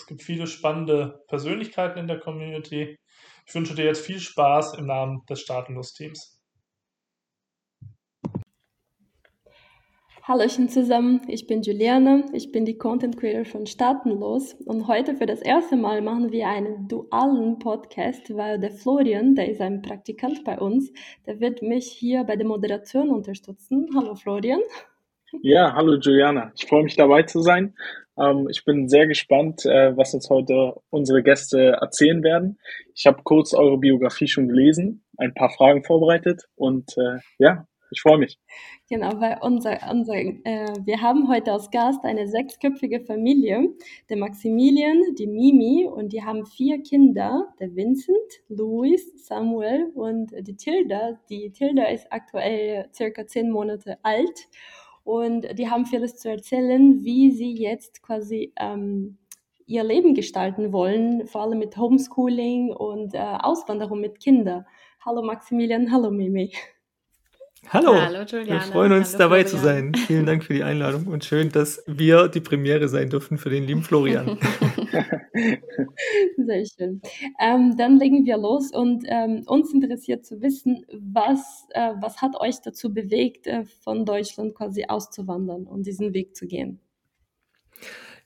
Es gibt viele spannende Persönlichkeiten in der Community. Ich wünsche dir jetzt viel Spaß im Namen des Staatenlos-Teams. Hallochen zusammen, ich bin Juliane, ich bin die Content Creator von Staatenlos und heute für das erste Mal machen wir einen dualen Podcast, weil der Florian, der ist ein Praktikant bei uns, der wird mich hier bei der Moderation unterstützen. Hallo Florian. Ja, hallo Juliana, ich freue mich dabei zu sein. Ähm, ich bin sehr gespannt, äh, was uns heute unsere Gäste erzählen werden. Ich habe kurz eure Biografie schon gelesen, ein paar Fragen vorbereitet und äh, ja, ich freue mich. Genau, weil unser, unser, äh, wir haben heute als Gast eine sechsköpfige Familie, der Maximilian, die Mimi und die haben vier Kinder, der Vincent, Louis, Samuel und die Tilda. Die Tilda ist aktuell circa zehn Monate alt und die haben vieles zu erzählen, wie sie jetzt quasi ähm, ihr Leben gestalten wollen, vor allem mit Homeschooling und äh, Auswanderung mit Kindern. Hallo Maximilian, hallo Mimi. Hallo, Hallo Juliana. wir freuen uns Hallo dabei Florian. zu sein. Vielen Dank für die Einladung und schön, dass wir die Premiere sein dürfen für den lieben Florian. Sehr schön. Ähm, dann legen wir los und ähm, uns interessiert zu wissen, was, äh, was hat euch dazu bewegt, äh, von Deutschland quasi auszuwandern und diesen Weg zu gehen?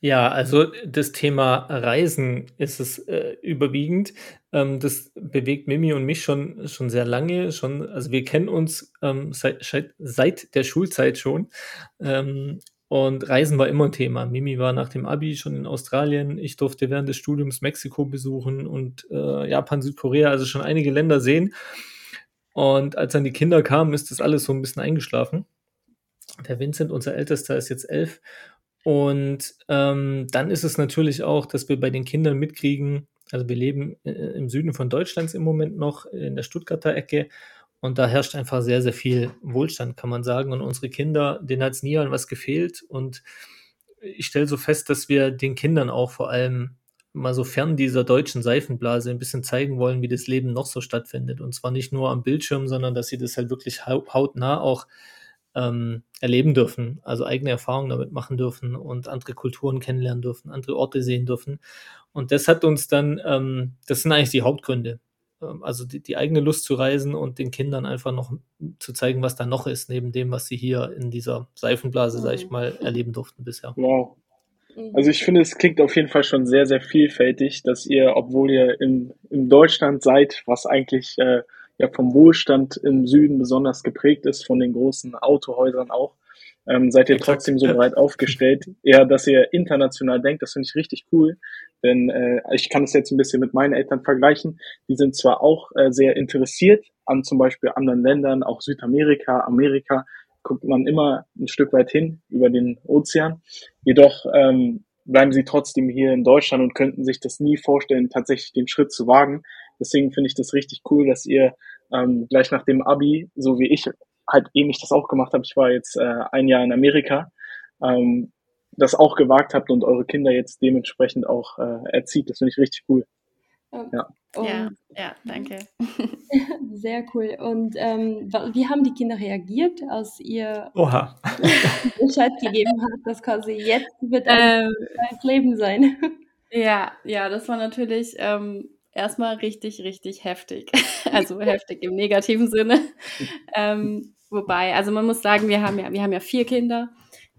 Ja, also das Thema Reisen ist es äh, überwiegend. Ähm, das bewegt Mimi und mich schon, schon sehr lange. Schon, also wir kennen uns ähm, seit, seit der Schulzeit schon. Ähm, und Reisen war immer ein Thema. Mimi war nach dem Abi schon in Australien. Ich durfte während des Studiums Mexiko besuchen und äh, Japan, Südkorea, also schon einige Länder sehen. Und als dann die Kinder kamen, ist das alles so ein bisschen eingeschlafen. Der Vincent, unser Ältester, ist jetzt elf und ähm, dann ist es natürlich auch, dass wir bei den Kindern mitkriegen, also wir leben äh, im Süden von Deutschlands im Moment noch, in der Stuttgarter Ecke. Und da herrscht einfach sehr, sehr viel Wohlstand, kann man sagen. Und unsere Kinder, denen hat es nie an was gefehlt. Und ich stelle so fest, dass wir den Kindern auch vor allem mal so fern dieser deutschen Seifenblase ein bisschen zeigen wollen, wie das Leben noch so stattfindet. Und zwar nicht nur am Bildschirm, sondern dass sie das halt wirklich hautnah auch ähm, erleben dürfen, also eigene Erfahrungen damit machen dürfen und andere Kulturen kennenlernen dürfen, andere Orte sehen dürfen. Und das hat uns dann, ähm, das sind eigentlich die Hauptgründe. Ähm, also die, die, eigene Lust zu reisen und den Kindern einfach noch zu zeigen, was da noch ist, neben dem, was sie hier in dieser Seifenblase, mhm. sag ich mhm. mal, erleben durften bisher. Wow. Mhm. Also ich finde, es klingt auf jeden Fall schon sehr, sehr vielfältig, dass ihr, obwohl ihr in, in Deutschland seid, was eigentlich äh, ja vom Wohlstand im Süden besonders geprägt ist, von den großen Autohäusern auch, ähm, seid ihr trotzdem so breit aufgestellt, ja, dass ihr international denkt. Das finde ich richtig cool, denn äh, ich kann es jetzt ein bisschen mit meinen Eltern vergleichen. Die sind zwar auch äh, sehr interessiert an zum Beispiel anderen Ländern, auch Südamerika, Amerika, guckt man immer ein Stück weit hin über den Ozean. Jedoch ähm, bleiben sie trotzdem hier in Deutschland und könnten sich das nie vorstellen, tatsächlich den Schritt zu wagen. Deswegen finde ich das richtig cool, dass ihr ähm, gleich nach dem Abi, so wie ich halt ähnlich das auch gemacht habe, ich war jetzt äh, ein Jahr in Amerika, ähm, das auch gewagt habt und eure Kinder jetzt dementsprechend auch äh, erzieht. Das finde ich richtig cool. Ja. ja, ja, danke. Sehr cool. Und ähm, wie haben die Kinder reagiert, als ihr Oha. Bescheid gegeben habt, dass quasi jetzt wird ein ähm, Leben sein? Ja, ja, das war natürlich ähm, erstmal richtig, richtig heftig. also heftig im negativen Sinne. ähm, wobei, also man muss sagen, wir haben ja, wir haben ja vier Kinder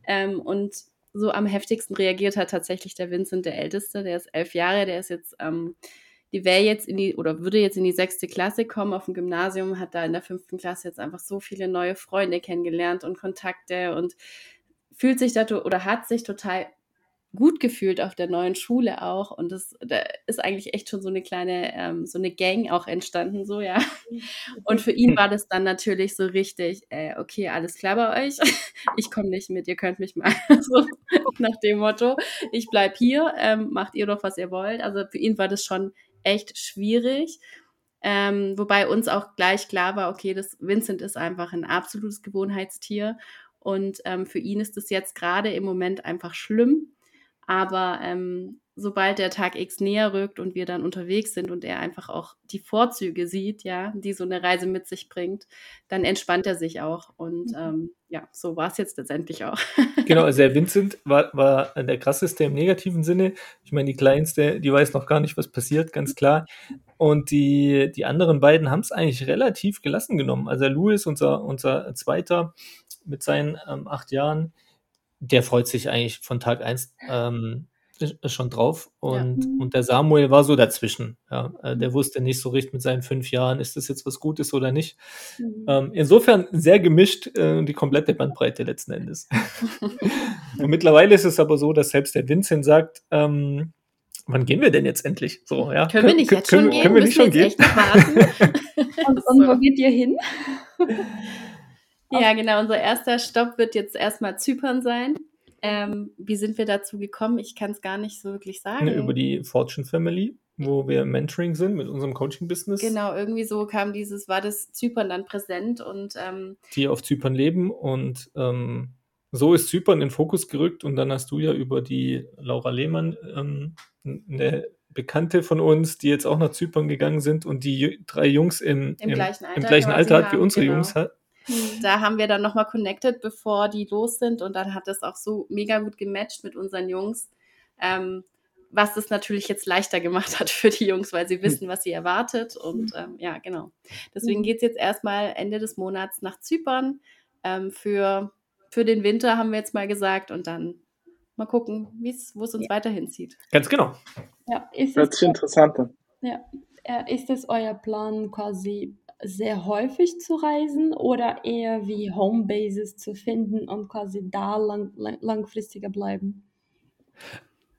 ähm, und so am heftigsten reagiert hat tatsächlich der Vincent, der Älteste, der ist elf Jahre, der ist jetzt, ähm, die wäre jetzt in die, oder würde jetzt in die sechste Klasse kommen auf dem Gymnasium, hat da in der fünften Klasse jetzt einfach so viele neue Freunde kennengelernt und Kontakte und fühlt sich da oder hat sich total gut gefühlt auf der neuen Schule auch. Und das, da ist eigentlich echt schon so eine kleine, ähm, so eine Gang auch entstanden, so, ja. Und für ihn war das dann natürlich so richtig, äh, okay, alles klar bei euch. Ich komme nicht mit, ihr könnt mich mal so nach dem Motto. Ich bleib hier, ähm, macht ihr doch, was ihr wollt. Also für ihn war das schon echt schwierig. Ähm, wobei uns auch gleich klar war, okay, das Vincent ist einfach ein absolutes Gewohnheitstier. Und ähm, für ihn ist es jetzt gerade im Moment einfach schlimm. Aber ähm, sobald der Tag X näher rückt und wir dann unterwegs sind und er einfach auch die Vorzüge sieht, ja, die so eine Reise mit sich bringt, dann entspannt er sich auch. Und mhm. ähm, ja, so war es jetzt letztendlich auch. genau, also der Vincent war, war der krasseste im negativen Sinne. Ich meine, die Kleinste, die weiß noch gar nicht, was passiert, ganz klar. Und die, die anderen beiden haben es eigentlich relativ gelassen genommen. Also der Louis, unser, unser Zweiter mit seinen ähm, acht Jahren, der freut sich eigentlich von Tag eins ähm, schon drauf. Und, ja. und der Samuel war so dazwischen. Ja. Äh, der wusste nicht so richtig mit seinen fünf Jahren, ist das jetzt was Gutes oder nicht. Mhm. Ähm, insofern sehr gemischt, äh, die komplette Bandbreite letzten Endes. und mittlerweile ist es aber so, dass selbst der Vincent sagt, ähm, wann gehen wir denn jetzt endlich? So, ja. Können, wir nicht jetzt können, schon gehen? Können wir nicht schon gehen? und, und wo geht ihr hin? Ja, genau. Unser erster Stopp wird jetzt erstmal Zypern sein. Ähm, wie sind wir dazu gekommen? Ich kann es gar nicht so wirklich sagen. über die Fortune Family, wo wir Mentoring sind mit unserem Coaching-Business. Genau, irgendwie so kam dieses, war das Zypern dann präsent und ähm, die auf Zypern leben und ähm, so ist Zypern in den Fokus gerückt und dann hast du ja über die Laura Lehmann ähm, eine Bekannte von uns, die jetzt auch nach Zypern gegangen sind und die drei Jungs im, im, im gleichen Alter, im gleichen Alter hat wie unsere genau. Jungs hat. Mhm. Da haben wir dann nochmal connected, bevor die los sind. Und dann hat das auch so mega gut gematcht mit unseren Jungs. Ähm, was es natürlich jetzt leichter gemacht hat für die Jungs, weil sie wissen, was sie erwartet. Und ähm, ja, genau. Deswegen geht es jetzt erstmal Ende des Monats nach Zypern. Ähm, für, für den Winter haben wir jetzt mal gesagt. Und dann mal gucken, wo es uns ja. weiterhin zieht. Ganz genau. Ja, ist Hört sich interessant an. Ja. Ist es euer Plan, quasi sehr häufig zu reisen oder eher wie Homebases zu finden und quasi da lang, lang, langfristiger bleiben?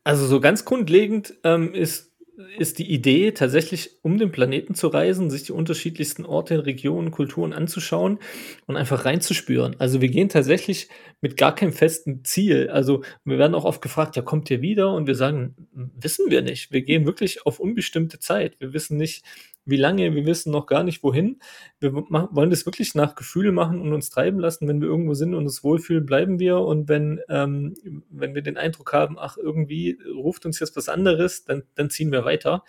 Also so ganz grundlegend ähm, ist, ist die Idee tatsächlich, um den Planeten zu reisen, sich die unterschiedlichsten Orte, Regionen, Kulturen anzuschauen und einfach reinzuspüren. Also wir gehen tatsächlich mit gar keinem festen Ziel. Also wir werden auch oft gefragt, ja, kommt ihr wieder? Und wir sagen, wissen wir nicht. Wir gehen wirklich auf unbestimmte Zeit. Wir wissen nicht, wie lange, wir wissen noch gar nicht wohin. Wir wollen das wirklich nach Gefühl machen und uns treiben lassen. Wenn wir irgendwo sind und uns wohlfühlen, bleiben wir. Und wenn, ähm, wenn wir den Eindruck haben, ach, irgendwie ruft uns jetzt was anderes, dann, dann ziehen wir weiter.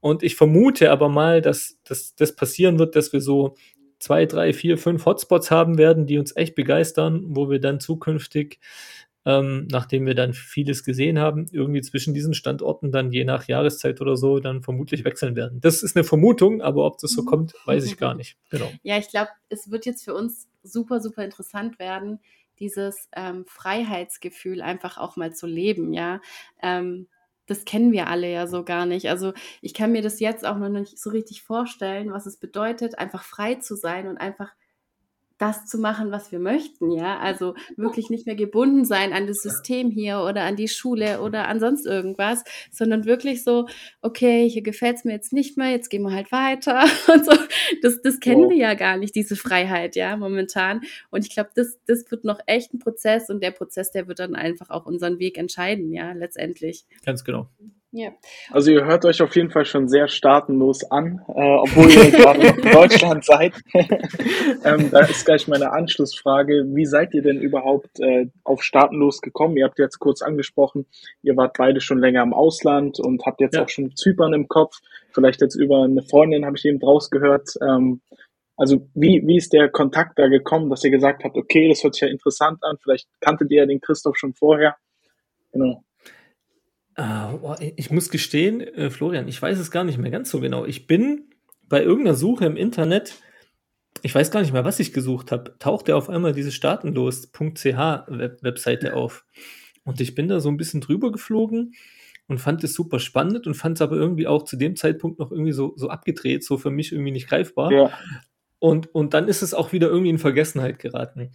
Und ich vermute aber mal, dass das passieren wird, dass wir so zwei, drei, vier, fünf Hotspots haben werden, die uns echt begeistern, wo wir dann zukünftig ähm, nachdem wir dann vieles gesehen haben, irgendwie zwischen diesen Standorten dann je nach Jahreszeit oder so dann vermutlich wechseln werden. Das ist eine Vermutung, aber ob das so mhm. kommt, weiß ich gar nicht. Genau. Ja, ich glaube, es wird jetzt für uns super, super interessant werden, dieses ähm, Freiheitsgefühl einfach auch mal zu leben, ja. Ähm, das kennen wir alle ja so gar nicht. Also ich kann mir das jetzt auch noch nicht so richtig vorstellen, was es bedeutet, einfach frei zu sein und einfach das zu machen, was wir möchten, ja. Also wirklich nicht mehr gebunden sein an das System hier oder an die Schule oder an sonst irgendwas, sondern wirklich so, okay, hier gefällt es mir jetzt nicht mehr, jetzt gehen wir halt weiter und so. Das, das kennen oh. wir ja gar nicht, diese Freiheit, ja, momentan. Und ich glaube, das, das wird noch echt ein Prozess und der Prozess, der wird dann einfach auch unseren Weg entscheiden, ja, letztendlich. Ganz genau. Ja. Also ihr hört euch auf jeden Fall schon sehr staatenlos an, äh, obwohl ihr gerade noch in Deutschland seid. ähm, da ist gleich meine Anschlussfrage. Wie seid ihr denn überhaupt äh, auf staatenlos gekommen? Ihr habt jetzt kurz angesprochen, ihr wart beide schon länger im Ausland und habt jetzt ja. auch schon Zypern im Kopf. Vielleicht jetzt über eine Freundin habe ich eben draus gehört. Ähm, also wie, wie ist der Kontakt da gekommen, dass ihr gesagt habt, okay, das hört sich ja interessant an, vielleicht kanntet ihr ja den Christoph schon vorher. Genau. Uh, ich muss gestehen, äh, Florian, ich weiß es gar nicht mehr ganz so genau. Ich bin bei irgendeiner Suche im Internet, ich weiß gar nicht mehr, was ich gesucht habe, tauchte auf einmal diese staatenlos.ch Web Webseite auf. Und ich bin da so ein bisschen drüber geflogen und fand es super spannend und fand es aber irgendwie auch zu dem Zeitpunkt noch irgendwie so, so abgedreht, so für mich irgendwie nicht greifbar. Ja. Und, und dann ist es auch wieder irgendwie in Vergessenheit geraten.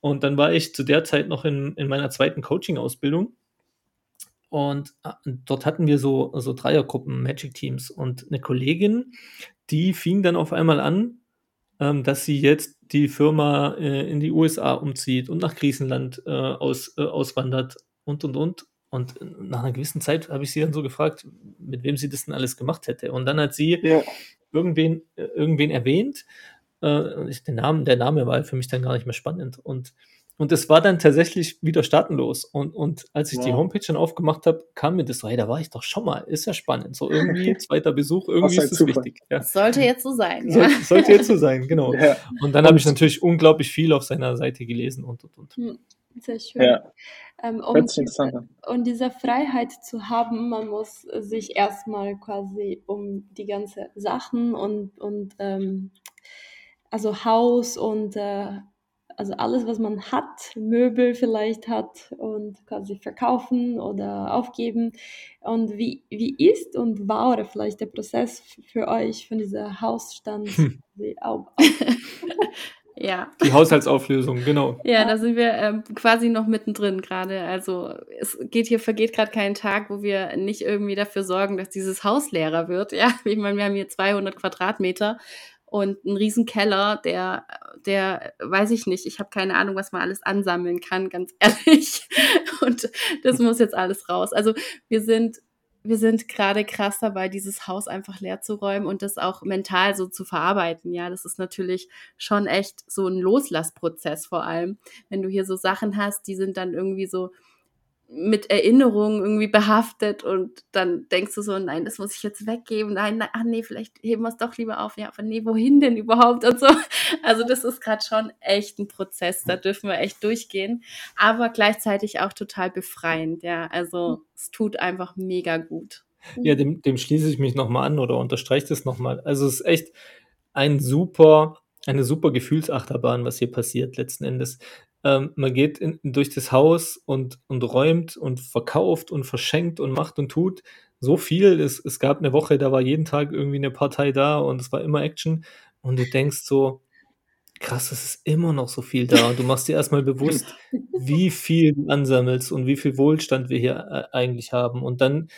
Und dann war ich zu der Zeit noch in, in meiner zweiten Coaching-Ausbildung und äh, dort hatten wir so, so Dreiergruppen, Magic-Teams. Und eine Kollegin, die fing dann auf einmal an, ähm, dass sie jetzt die Firma äh, in die USA umzieht und nach Griechenland äh, aus, äh, auswandert und und und. Und nach einer gewissen Zeit habe ich sie dann so gefragt, mit wem sie das denn alles gemacht hätte. Und dann hat sie ja. irgendwen, äh, irgendwen erwähnt. Äh, der, Name, der Name war für mich dann gar nicht mehr spannend. Und und es war dann tatsächlich wieder staatenlos. Und, und als ich ja. die Homepage dann aufgemacht habe, kam mir das so, hey, da war ich doch schon mal. Ist ja spannend. So irgendwie zweiter Besuch, irgendwie ist es wichtig. Ja. Sollte jetzt so sein. Ja. Soll, sollte jetzt so sein, genau. Ja. Und dann habe ich natürlich unglaublich viel auf seiner Seite gelesen und und und. Hm, sehr schön. Ja. Ähm, um, und diese Freiheit zu haben, man muss sich erstmal quasi um die ganzen Sachen und, und ähm, also Haus und äh, also alles, was man hat, Möbel vielleicht hat und quasi verkaufen oder aufgeben. Und wie, wie ist und war vielleicht der Prozess für euch von dieser Hausstand hm. Ja. Die Haushaltsauflösung, genau. Ja, da sind wir ähm, quasi noch mittendrin gerade. Also es geht hier, vergeht gerade kein Tag, wo wir nicht irgendwie dafür sorgen, dass dieses Haus leerer wird. Ja, ich meine, wir haben hier 200 Quadratmeter und ein riesen Keller, der, der, weiß ich nicht, ich habe keine Ahnung, was man alles ansammeln kann, ganz ehrlich. Und das muss jetzt alles raus. Also wir sind, wir sind gerade krass dabei, dieses Haus einfach leer zu räumen und das auch mental so zu verarbeiten. Ja, das ist natürlich schon echt so ein Loslassprozess vor allem. Wenn du hier so Sachen hast, die sind dann irgendwie so, mit Erinnerungen irgendwie behaftet und dann denkst du so, nein, das muss ich jetzt weggeben, nein, nein ach nee, vielleicht heben wir es doch lieber auf, ja, aber nee, wohin denn überhaupt und so. Also das ist gerade schon echt ein Prozess, da dürfen wir echt durchgehen, aber gleichzeitig auch total befreiend, ja, also es tut einfach mega gut. Ja, dem, dem schließe ich mich nochmal an oder unterstreiche das nochmal. Also es ist echt ein super, eine super Gefühlsachterbahn, was hier passiert letzten Endes. Ähm, man geht in, durch das Haus und, und räumt und verkauft und verschenkt und macht und tut so viel. Es, es gab eine Woche, da war jeden Tag irgendwie eine Partei da und es war immer Action. Und du denkst so, krass, es ist immer noch so viel da. Und du machst dir erstmal bewusst, wie viel du ansammelst und wie viel Wohlstand wir hier äh, eigentlich haben. Und dann,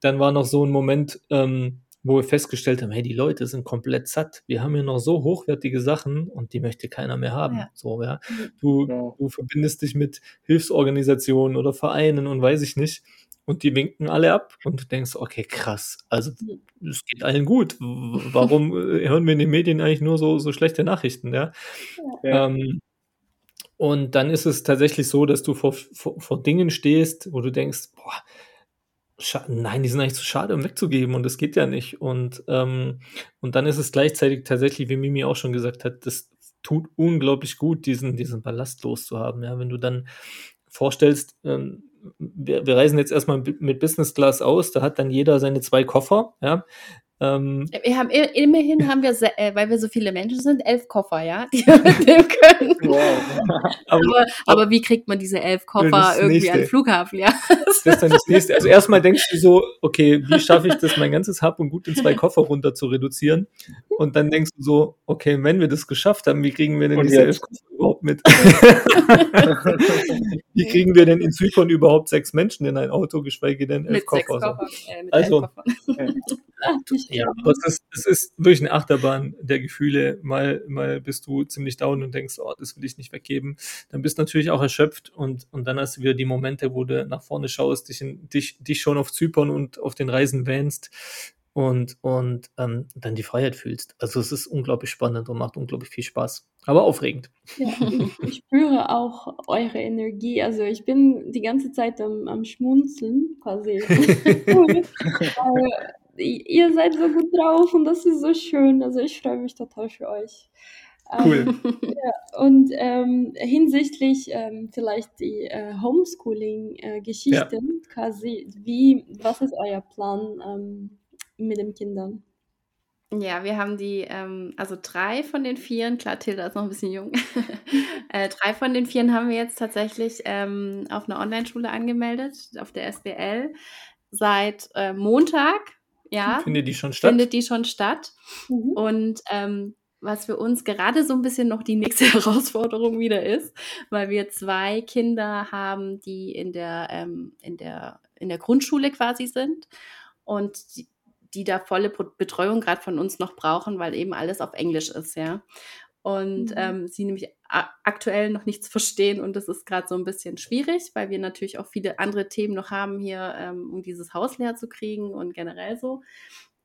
dann war noch so ein Moment, ähm, wo wir festgestellt haben, hey, die Leute sind komplett satt. Wir haben hier noch so hochwertige Sachen und die möchte keiner mehr haben. Ja. So, ja. Du, ja. du verbindest dich mit Hilfsorganisationen oder Vereinen und weiß ich nicht. Und die winken alle ab und du denkst, okay, krass. Also es geht allen gut. Warum äh, hören wir in den Medien eigentlich nur so, so schlechte Nachrichten, ja? ja. Ähm, und dann ist es tatsächlich so, dass du vor, vor, vor Dingen stehst, wo du denkst, boah, nein, die sind eigentlich zu schade, um wegzugeben und das geht ja nicht. Und, ähm, und dann ist es gleichzeitig tatsächlich, wie Mimi auch schon gesagt hat, das tut unglaublich gut, diesen, diesen Ballast loszuhaben. Ja, wenn du dann vorstellst, ähm, wir, wir reisen jetzt erstmal mit Business Class aus, da hat dann jeder seine zwei Koffer, ja. Ähm, wir haben immerhin haben wir, äh, weil wir so viele Menschen sind, elf Koffer, ja, die wir mitnehmen können. Wow. aber, aber, wie kriegt man diese elf Koffer irgendwie nächste. an den Flughafen, ja? Das ist dann das nächste. Also erstmal denkst du so, okay, wie schaffe ich das, mein ganzes Hab und Gut in zwei Koffer runter zu reduzieren? Und dann denkst du so, okay, wenn wir das geschafft haben, wie kriegen wir denn und diese jetzt? elf Koffer überhaupt mit? wie kriegen wir denn in Zypern überhaupt sechs Menschen in ein Auto, geschweige denn elf mit Koffer? Koffer äh, also, ja, aber es ist, es ist wirklich eine Achterbahn der Gefühle. Mal, mal bist du ziemlich down und denkst, oh, das will ich nicht weggeben. Dann bist du natürlich auch erschöpft und, und dann hast du wieder die Momente, wo du nach vorne schaust, dich, in, dich, dich schon auf Zypern und auf den Reisen wähnst und, und ähm, dann die Freiheit fühlst. Also es ist unglaublich spannend und macht unglaublich viel Spaß. Aber aufregend. Ja, ich spüre auch eure Energie. Also ich bin die ganze Zeit am, am Schmunzeln quasi. ihr seid so gut drauf und das ist so schön. Also ich freue mich total für euch. Cool. Ähm, ja, und ähm, hinsichtlich ähm, vielleicht die äh, Homeschooling-Geschichte, äh, ja. quasi, wie, was ist euer Plan ähm, mit den Kindern? Ja, wir haben die, ähm, also drei von den vieren, klar, Tilda ist noch ein bisschen jung, äh, drei von den vieren haben wir jetzt tatsächlich ähm, auf einer Online-Schule angemeldet, auf der SBL, seit äh, Montag ja. Findet die schon statt? Findet die schon statt. Mhm. Und ähm, was für uns gerade so ein bisschen noch die nächste Herausforderung wieder ist, weil wir zwei Kinder haben, die in der, ähm, in der in der Grundschule quasi sind und die, die da volle Betreuung gerade von uns noch brauchen, weil eben alles auf Englisch ist, ja. Und mhm. ähm, sie nämlich aktuell noch nichts verstehen und das ist gerade so ein bisschen schwierig, weil wir natürlich auch viele andere Themen noch haben hier, ähm, um dieses Haus leer zu kriegen und generell so.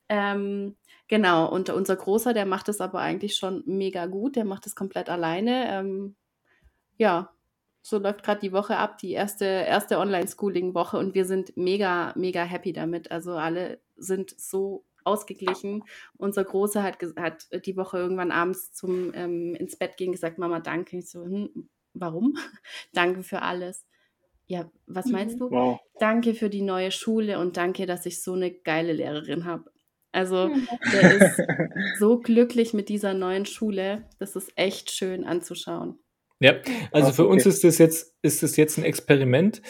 Ähm, genau, und unser Großer, der macht es aber eigentlich schon mega gut, der macht es komplett alleine. Ähm, ja, so läuft gerade die Woche ab, die erste, erste Online-Schooling-Woche und wir sind mega, mega happy damit. Also alle sind so ausgeglichen. Unser Großer hat, hat die Woche irgendwann abends zum ähm, ins Bett gehen gesagt, Mama, danke. Ich so, hm, warum? danke für alles. Ja, was meinst mhm. du? Wow. Danke für die neue Schule und danke, dass ich so eine geile Lehrerin habe. Also der ist so glücklich mit dieser neuen Schule. Das ist echt schön anzuschauen. Ja, also für okay. uns ist das jetzt, ist das jetzt ein Experiment.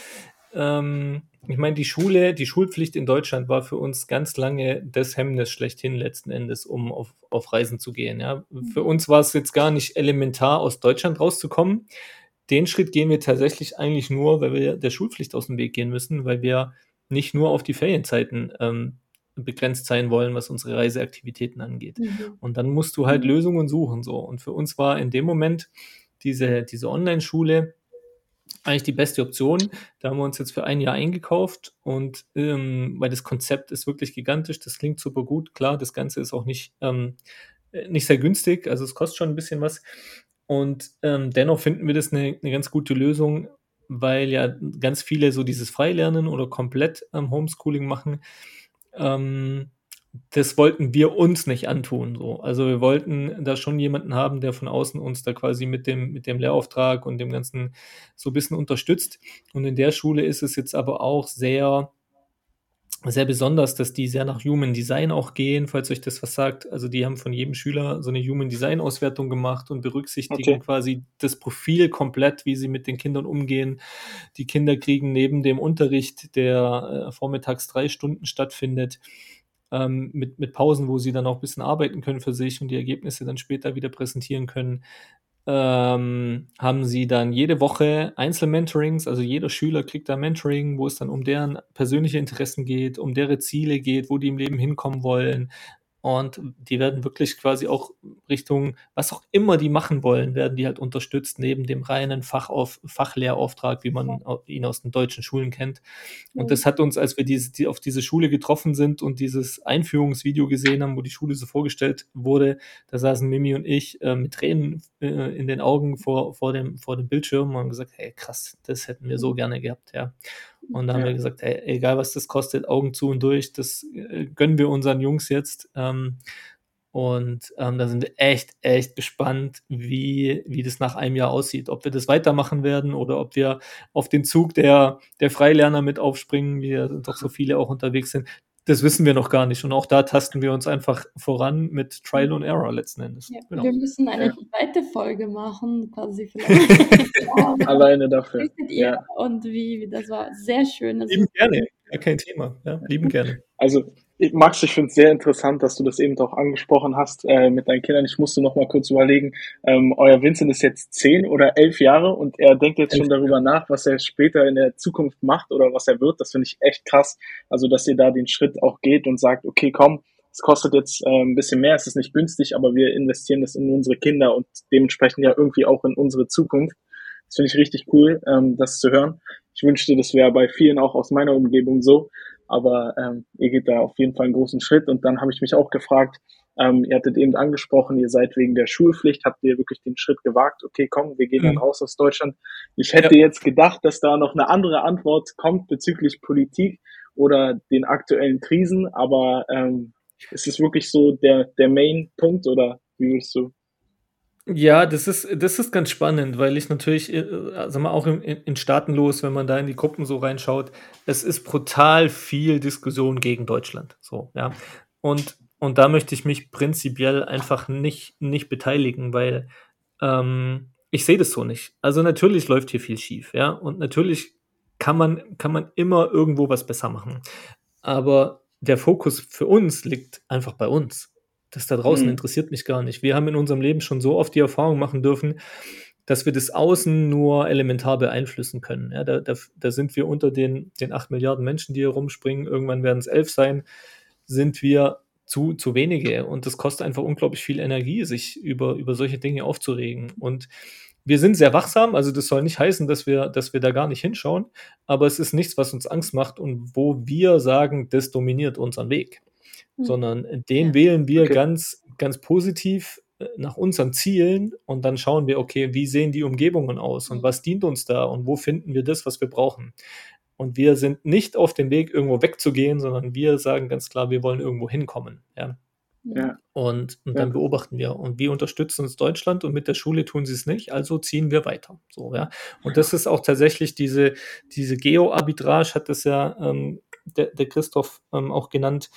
Ähm, ich meine, die Schule, die Schulpflicht in Deutschland war für uns ganz lange das Hemmnis schlechthin letzten Endes, um auf, auf Reisen zu gehen. Ja. Für mhm. uns war es jetzt gar nicht elementar, aus Deutschland rauszukommen. Den Schritt gehen wir tatsächlich eigentlich nur, weil wir der Schulpflicht aus dem Weg gehen müssen, weil wir nicht nur auf die Ferienzeiten ähm, begrenzt sein wollen, was unsere Reiseaktivitäten angeht. Mhm. Und dann musst du halt mhm. Lösungen suchen so. Und für uns war in dem Moment diese, diese Online-Schule eigentlich die beste Option. Da haben wir uns jetzt für ein Jahr eingekauft und ähm, weil das Konzept ist wirklich gigantisch, das klingt super gut. Klar, das Ganze ist auch nicht, ähm, nicht sehr günstig, also es kostet schon ein bisschen was. Und ähm, dennoch finden wir das eine, eine ganz gute Lösung, weil ja ganz viele so dieses Freilernen oder komplett ähm, Homeschooling machen. Ähm, das wollten wir uns nicht antun. So. Also wir wollten da schon jemanden haben, der von außen uns da quasi mit dem, mit dem Lehrauftrag und dem Ganzen so ein bisschen unterstützt. Und in der Schule ist es jetzt aber auch sehr, sehr besonders, dass die sehr nach Human Design auch gehen, falls euch das was sagt. Also die haben von jedem Schüler so eine Human Design Auswertung gemacht und berücksichtigen okay. quasi das Profil komplett, wie sie mit den Kindern umgehen. Die Kinder kriegen neben dem Unterricht, der äh, vormittags drei Stunden stattfindet, ähm, mit, mit Pausen, wo sie dann auch ein bisschen arbeiten können für sich und die Ergebnisse dann später wieder präsentieren können, ähm, haben sie dann jede Woche Einzelmentorings, also jeder Schüler kriegt da Mentoring, wo es dann um deren persönliche Interessen geht, um deren Ziele geht, wo die im Leben hinkommen wollen, und die werden wirklich quasi auch Richtung, was auch immer die machen wollen, werden die halt unterstützt, neben dem reinen Fachauf, Fachlehrauftrag, wie man ihn aus den deutschen Schulen kennt. Und das hat uns, als wir diese, die auf diese Schule getroffen sind und dieses Einführungsvideo gesehen haben, wo die Schule so vorgestellt wurde, da saßen Mimi und ich äh, mit Tränen äh, in den Augen vor, vor, dem, vor dem Bildschirm und haben gesagt, hey krass, das hätten wir so gerne gehabt, ja. Und da haben ja. wir gesagt, ey, egal was das kostet, Augen zu und durch, das äh, gönnen wir unseren Jungs jetzt. Ähm, und ähm, da sind wir echt, echt gespannt, wie, wie das nach einem Jahr aussieht. Ob wir das weitermachen werden oder ob wir auf den Zug der, der Freilerner mit aufspringen, wie ja doch so viele auch unterwegs sind das wissen wir noch gar nicht. Und auch da tasten wir uns einfach voran mit Trial and Error letzten Endes. Ja, genau. Wir müssen eine zweite Folge machen, quasi vielleicht. Alleine dafür. Ja. Und wie, wie das war sehr schön. Lieben gerne, ja, kein Thema. Ja, lieben gerne. Also Max, ich finde es sehr interessant, dass du das eben auch angesprochen hast äh, mit deinen Kindern. Ich musste noch mal kurz überlegen, ähm, euer Vincent ist jetzt zehn oder elf Jahre und er denkt jetzt schon darüber nach, was er später in der Zukunft macht oder was er wird. Das finde ich echt krass. Also, dass ihr da den Schritt auch geht und sagt, okay, komm, es kostet jetzt äh, ein bisschen mehr, es ist nicht günstig, aber wir investieren das in unsere Kinder und dementsprechend ja irgendwie auch in unsere Zukunft. Das finde ich richtig cool, ähm, das zu hören. Ich wünschte, das wäre bei vielen auch aus meiner Umgebung so. Aber ähm, ihr geht da auf jeden Fall einen großen Schritt. Und dann habe ich mich auch gefragt, ähm, ihr hattet eben angesprochen, ihr seid wegen der Schulpflicht, habt ihr wirklich den Schritt gewagt, okay, komm, wir gehen dann mhm. raus aus Deutschland. Ich hätte ja. jetzt gedacht, dass da noch eine andere Antwort kommt bezüglich Politik oder den aktuellen Krisen, aber ähm, ist es wirklich so der, der Main-Punkt oder wie würdest du ja, das ist, das ist ganz spannend, weil ich natürlich, äh, sag mal, auch in, in Staatenlos, wenn man da in die Gruppen so reinschaut, es ist brutal viel Diskussion gegen Deutschland. So, ja. Und, und da möchte ich mich prinzipiell einfach nicht, nicht beteiligen, weil ähm, ich sehe das so nicht. Also natürlich läuft hier viel schief, ja. Und natürlich kann man, kann man immer irgendwo was besser machen. Aber der Fokus für uns liegt einfach bei uns. Das da draußen mhm. interessiert mich gar nicht. Wir haben in unserem Leben schon so oft die Erfahrung machen dürfen, dass wir das Außen nur elementar beeinflussen können. Ja, da, da, da sind wir unter den, den 8 Milliarden Menschen, die hier rumspringen, irgendwann werden es elf sein, sind wir zu, zu wenige. Und das kostet einfach unglaublich viel Energie, sich über, über solche Dinge aufzuregen. Und wir sind sehr wachsam, also das soll nicht heißen, dass wir, dass wir da gar nicht hinschauen, aber es ist nichts, was uns Angst macht und wo wir sagen, das dominiert unseren Weg. Mhm. Sondern den ja. wählen wir okay. ganz, ganz positiv äh, nach unseren Zielen und dann schauen wir, okay, wie sehen die Umgebungen aus und hm. was dient uns da und wo finden wir das, was wir brauchen. Und wir sind nicht auf dem Weg, irgendwo wegzugehen, sondern wir sagen ganz klar, wir wollen irgendwo hinkommen. Ja. Ja. Und, und dann ja. beobachten wir. Und wie unterstützen uns Deutschland und mit der Schule tun sie es nicht, also ziehen wir weiter. So, ja. Und das ist auch tatsächlich diese, diese Geo-Arbitrage, hat das ja ähm, der, der Christoph ähm, auch genannt.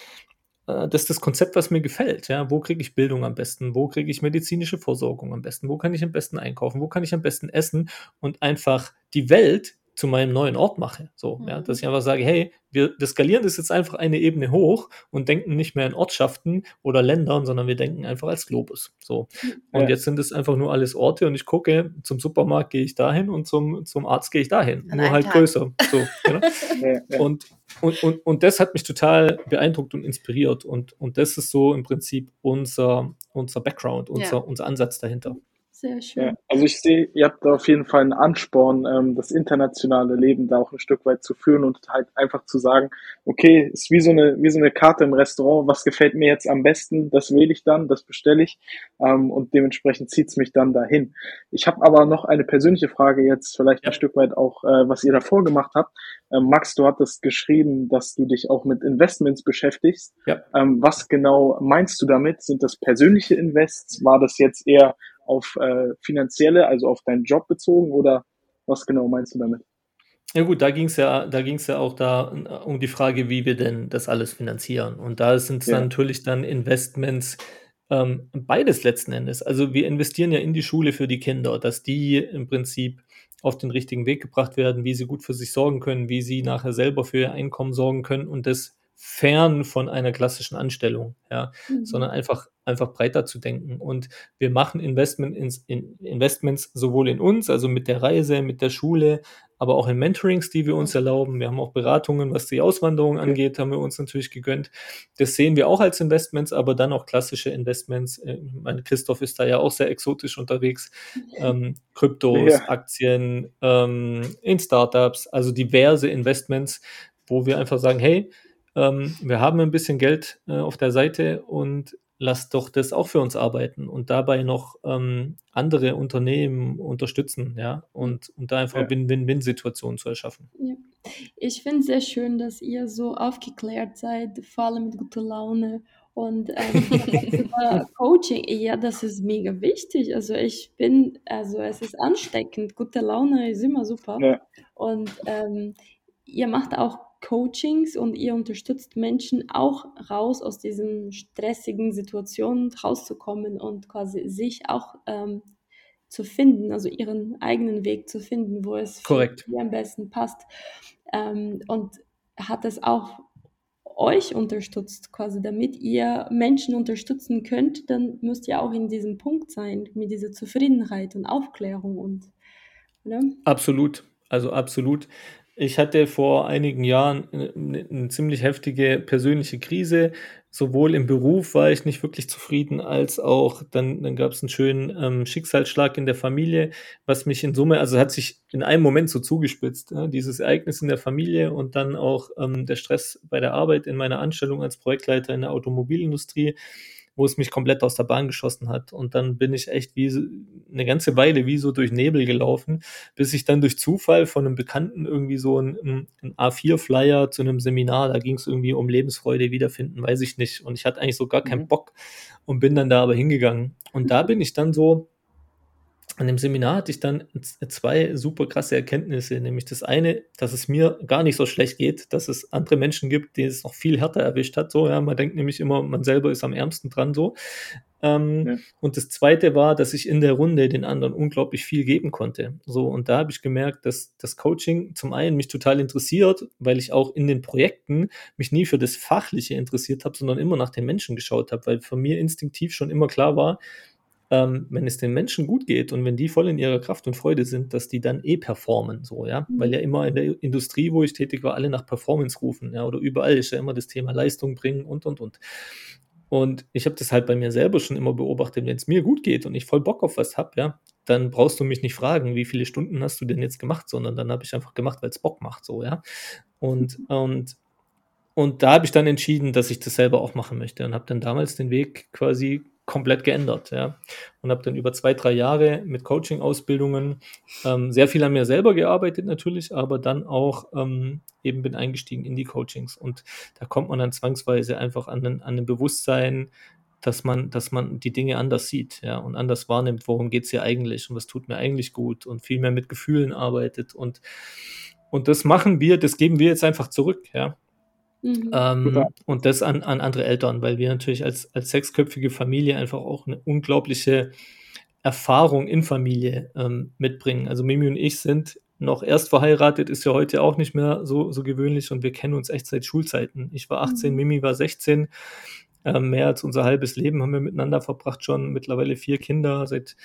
Äh, das ist das Konzept, was mir gefällt. Ja. Wo kriege ich Bildung am besten? Wo kriege ich medizinische Versorgung am besten? Wo kann ich am besten einkaufen? Wo kann ich am besten essen? Und einfach die Welt zu meinem neuen Ort mache. So, mhm. ja, dass ich einfach sage, hey, wir, wir skalieren das jetzt einfach eine Ebene hoch und denken nicht mehr in Ortschaften oder Ländern, sondern wir denken einfach als Globus. So. Und ja. jetzt sind es einfach nur alles Orte und ich gucke, zum Supermarkt gehe ich dahin und zum, zum Arzt gehe ich dahin. An nur halt Tag. größer. So, genau. ja, ja. Und, und, und, und das hat mich total beeindruckt und inspiriert. Und, und das ist so im Prinzip unser, unser Background, unser, unser Ansatz dahinter. Sehr schön. Ja, also ich sehe, ihr habt da auf jeden Fall einen Ansporn, ähm, das internationale Leben da auch ein Stück weit zu führen und halt einfach zu sagen, okay, ist wie so eine, wie so eine Karte im Restaurant, was gefällt mir jetzt am besten, das wähle ich dann, das bestelle ich ähm, und dementsprechend zieht es mich dann dahin. Ich habe aber noch eine persönliche Frage jetzt, vielleicht ja. ein Stück weit auch, äh, was ihr davor gemacht habt. Ähm, Max, du hattest geschrieben, dass du dich auch mit Investments beschäftigst. Ja. Ähm, was genau meinst du damit? Sind das persönliche Invests? War das jetzt eher auf äh, finanzielle, also auf deinen Job bezogen oder was genau meinst du damit? Ja gut, da ging es ja, da ging es ja auch da um die Frage, wie wir denn das alles finanzieren. Und da sind es ja. natürlich dann Investments, ähm, beides letzten Endes. Also wir investieren ja in die Schule für die Kinder, dass die im Prinzip auf den richtigen Weg gebracht werden, wie sie gut für sich sorgen können, wie sie nachher selber für ihr Einkommen sorgen können und das fern von einer klassischen Anstellung, ja, mhm. sondern einfach, einfach breiter zu denken. Und wir machen Investment ins, in Investments sowohl in uns, also mit der Reise, mit der Schule, aber auch in Mentorings, die wir uns erlauben. Wir haben auch Beratungen, was die Auswanderung angeht, haben wir uns natürlich gegönnt. Das sehen wir auch als Investments, aber dann auch klassische Investments. Äh, ich meine, Christoph ist da ja auch sehr exotisch unterwegs. Ähm, Kryptos, ja. Aktien, ähm, in Startups, also diverse Investments, wo wir einfach sagen, hey, ähm, wir haben ein bisschen Geld äh, auf der Seite und lasst doch das auch für uns arbeiten und dabei noch ähm, andere Unternehmen unterstützen, ja, und, und da einfach ja. Win-Win-Win-Situationen zu erschaffen. Ja. Ich finde es sehr schön, dass ihr so aufgeklärt seid, vor allem mit guter Laune und ähm, Coaching, ja, das ist mega wichtig. Also ich bin, also es ist ansteckend, gute Laune ist immer super. Ja. Und ähm, ihr macht auch Coachings und ihr unterstützt Menschen auch raus aus diesen stressigen Situationen rauszukommen und quasi sich auch ähm, zu finden, also ihren eigenen Weg zu finden, wo es Korrekt. für am besten passt. Ähm, und hat es auch euch unterstützt, quasi, damit ihr Menschen unterstützen könnt, dann müsst ihr auch in diesem Punkt sein, mit dieser Zufriedenheit und Aufklärung und oder? Absolut, also absolut. Ich hatte vor einigen Jahren eine, eine ziemlich heftige persönliche Krise. Sowohl im Beruf war ich nicht wirklich zufrieden, als auch dann, dann gab es einen schönen ähm, Schicksalsschlag in der Familie, was mich in Summe, also hat sich in einem Moment so zugespitzt. Ja, dieses Ereignis in der Familie und dann auch ähm, der Stress bei der Arbeit in meiner Anstellung als Projektleiter in der Automobilindustrie wo es mich komplett aus der Bahn geschossen hat. Und dann bin ich echt wie eine ganze Weile wie so durch Nebel gelaufen, bis ich dann durch Zufall von einem Bekannten irgendwie so ein, ein A4-Flyer zu einem Seminar, da ging es irgendwie um Lebensfreude wiederfinden, weiß ich nicht. Und ich hatte eigentlich so gar keinen mhm. Bock und bin dann da aber hingegangen. Und da bin ich dann so an dem Seminar hatte ich dann zwei super krasse Erkenntnisse, nämlich das eine, dass es mir gar nicht so schlecht geht, dass es andere Menschen gibt, die es noch viel härter erwischt hat. So, ja, man denkt nämlich immer, man selber ist am ärmsten dran so. Ähm, ja. Und das zweite war, dass ich in der Runde den anderen unglaublich viel geben konnte. So, und da habe ich gemerkt, dass das Coaching zum einen mich total interessiert, weil ich auch in den Projekten mich nie für das Fachliche interessiert habe, sondern immer nach den Menschen geschaut habe, weil für mir instinktiv schon immer klar war, ähm, wenn es den Menschen gut geht und wenn die voll in ihrer Kraft und Freude sind, dass die dann eh performen, so, ja. Mhm. Weil ja immer in der Industrie, wo ich tätig war, alle nach Performance rufen, ja, oder überall ist ja immer das Thema Leistung bringen und und und. Und ich habe das halt bei mir selber schon immer beobachtet, wenn es mir gut geht und ich voll Bock auf was habe, ja, dann brauchst du mich nicht fragen, wie viele Stunden hast du denn jetzt gemacht, sondern dann habe ich einfach gemacht, weil es Bock macht, so, ja. Und, und, und da habe ich dann entschieden, dass ich das selber auch machen möchte und habe dann damals den Weg quasi komplett geändert, ja. Und habe dann über zwei, drei Jahre mit Coaching-Ausbildungen ähm, sehr viel an mir selber gearbeitet natürlich, aber dann auch ähm, eben bin eingestiegen in die Coachings. Und da kommt man dann zwangsweise einfach an ein, an ein Bewusstsein, dass man, dass man die Dinge anders sieht, ja, und anders wahrnimmt, worum geht es hier eigentlich und was tut mir eigentlich gut und viel mehr mit Gefühlen arbeitet und und das machen wir, das geben wir jetzt einfach zurück, ja. Mhm. Ähm, und das an, an andere Eltern, weil wir natürlich als, als sechsköpfige Familie einfach auch eine unglaubliche Erfahrung in Familie ähm, mitbringen. Also Mimi und ich sind noch erst verheiratet, ist ja heute auch nicht mehr so, so gewöhnlich und wir kennen uns echt seit Schulzeiten. Ich war 18, mhm. Mimi war 16. Ähm, mehr als unser halbes Leben haben wir miteinander verbracht, schon mittlerweile vier Kinder seit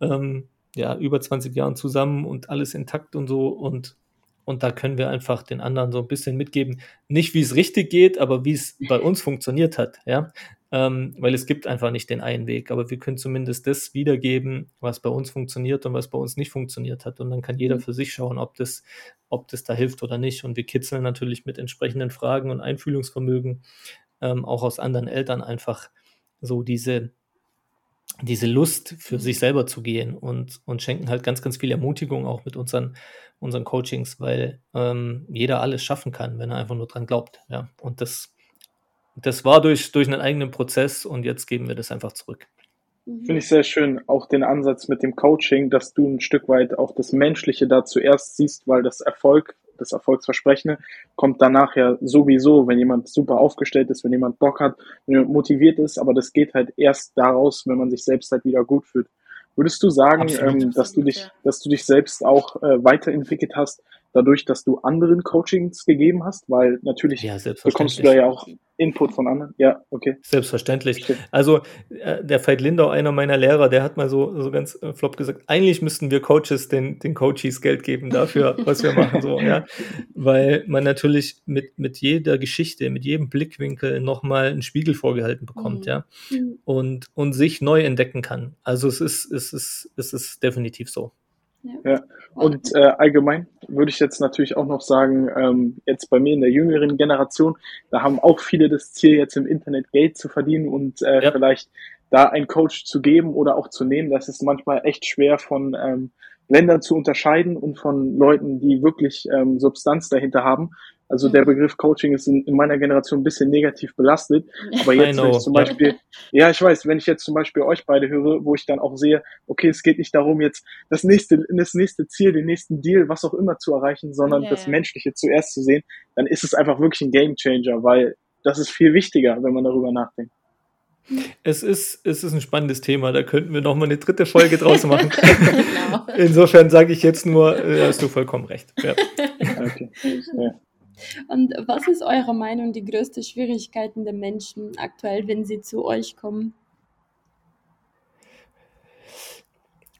ähm, ja, über 20 Jahren zusammen und alles intakt und so. Und und da können wir einfach den anderen so ein bisschen mitgeben, nicht wie es richtig geht, aber wie es bei uns funktioniert hat, ja. Ähm, weil es gibt einfach nicht den einen Weg, aber wir können zumindest das wiedergeben, was bei uns funktioniert und was bei uns nicht funktioniert hat. Und dann kann jeder mhm. für sich schauen, ob das, ob das da hilft oder nicht. Und wir kitzeln natürlich mit entsprechenden Fragen und Einfühlungsvermögen ähm, auch aus anderen Eltern einfach so diese, diese Lust für sich selber zu gehen und, und schenken halt ganz, ganz viel Ermutigung auch mit unseren, unseren Coachings, weil ähm, jeder alles schaffen kann, wenn er einfach nur dran glaubt. Ja. Und das, das war durch, durch einen eigenen Prozess und jetzt geben wir das einfach zurück. Mhm. Finde ich sehr schön, auch den Ansatz mit dem Coaching, dass du ein Stück weit auch das Menschliche da zuerst siehst, weil das Erfolg das Erfolgsversprechende kommt danach ja sowieso, wenn jemand super aufgestellt ist, wenn jemand Bock hat, wenn jemand motiviert ist, aber das geht halt erst daraus, wenn man sich selbst halt wieder gut fühlt. Würdest du sagen, ähm, dass du dich, dass du dich selbst auch äh, weiterentwickelt hast, dadurch, dass du anderen Coachings gegeben hast? Weil natürlich ja, bekommst du da ja auch Input von anderen. Ja, okay. Selbstverständlich. Stimmt. Also äh, der Veit Lindau, einer meiner Lehrer, der hat mal so, so ganz äh, flop gesagt, eigentlich müssten wir Coaches den, den Coaches Geld geben dafür, was wir machen, so, ja. Weil man natürlich mit, mit jeder Geschichte, mit jedem Blickwinkel nochmal einen Spiegel vorgehalten bekommt, mhm. ja. Mhm. Und, und sich neu entdecken kann. Also es ist, es ist, es ist definitiv so. Ja. Und äh, allgemein würde ich jetzt natürlich auch noch sagen, ähm, jetzt bei mir in der jüngeren Generation, da haben auch viele das Ziel, jetzt im Internet Geld zu verdienen und äh, ja. vielleicht da einen Coach zu geben oder auch zu nehmen. Das ist manchmal echt schwer von ähm, Ländern zu unterscheiden und von Leuten, die wirklich ähm, Substanz dahinter haben. Also der Begriff Coaching ist in, in meiner Generation ein bisschen negativ belastet. Aber jetzt, wenn ich zum Beispiel, ja, ich weiß, wenn ich jetzt zum Beispiel euch beide höre, wo ich dann auch sehe, okay, es geht nicht darum, jetzt das nächste, das nächste Ziel, den nächsten Deal, was auch immer zu erreichen, sondern yeah. das Menschliche zuerst zu sehen, dann ist es einfach wirklich ein Game Changer, weil das ist viel wichtiger, wenn man darüber nachdenkt. Es ist, es ist ein spannendes Thema, da könnten wir noch mal eine dritte Folge draus machen. genau. Insofern sage ich jetzt nur, äh, hast du vollkommen recht. Ja. Okay. Ja. Und was ist eurer Meinung die größte Schwierigkeiten der Menschen aktuell, wenn sie zu euch kommen?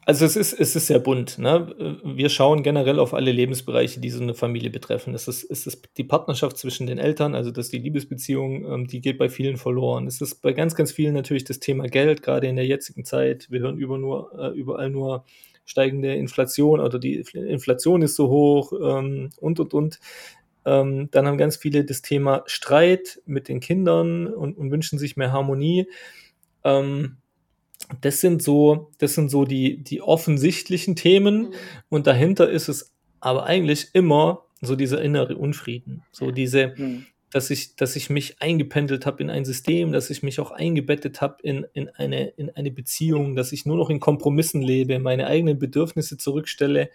Also es ist, es ist sehr bunt. Ne? Wir schauen generell auf alle Lebensbereiche, die so eine Familie betreffen. Es ist, es ist die Partnerschaft zwischen den Eltern, also dass die Liebesbeziehung, ähm, die geht bei vielen verloren. Es ist bei ganz, ganz vielen natürlich das Thema Geld, gerade in der jetzigen Zeit. Wir hören über nur, äh, überall nur steigende Inflation oder die Inflation ist so hoch ähm, und, und, und. Ähm, dann haben ganz viele das Thema Streit mit den Kindern und, und wünschen sich mehr Harmonie. Ähm, das sind so, das sind so die, die offensichtlichen Themen mhm. und dahinter ist es aber eigentlich immer so dieser innere Unfrieden, so diese, mhm. dass ich, dass ich mich eingependelt habe in ein System, dass ich mich auch eingebettet habe in, in, eine, in eine Beziehung, dass ich nur noch in Kompromissen lebe, meine eigenen Bedürfnisse zurückstelle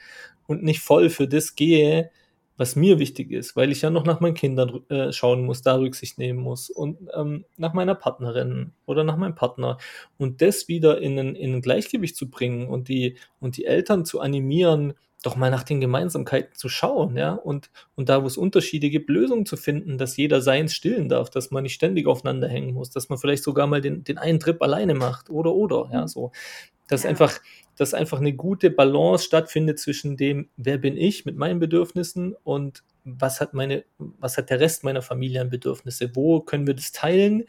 und nicht voll für das gehe, was mir wichtig ist, weil ich ja noch nach meinen Kindern äh, schauen muss, da Rücksicht nehmen muss und ähm, nach meiner Partnerin oder nach meinem Partner und das wieder in ein, in ein Gleichgewicht zu bringen und die, und die Eltern zu animieren, doch mal nach den Gemeinsamkeiten zu schauen, ja, und, und da, wo es Unterschiede gibt, Lösungen zu finden, dass jeder seins stillen darf, dass man nicht ständig aufeinander hängen muss, dass man vielleicht sogar mal den, den einen Trip alleine macht oder, oder, ja, so. Dass ja. einfach, dass einfach eine gute Balance stattfindet zwischen dem, wer bin ich mit meinen Bedürfnissen und was hat meine, was hat der Rest meiner Familie an Bedürfnisse? Wo können wir das teilen?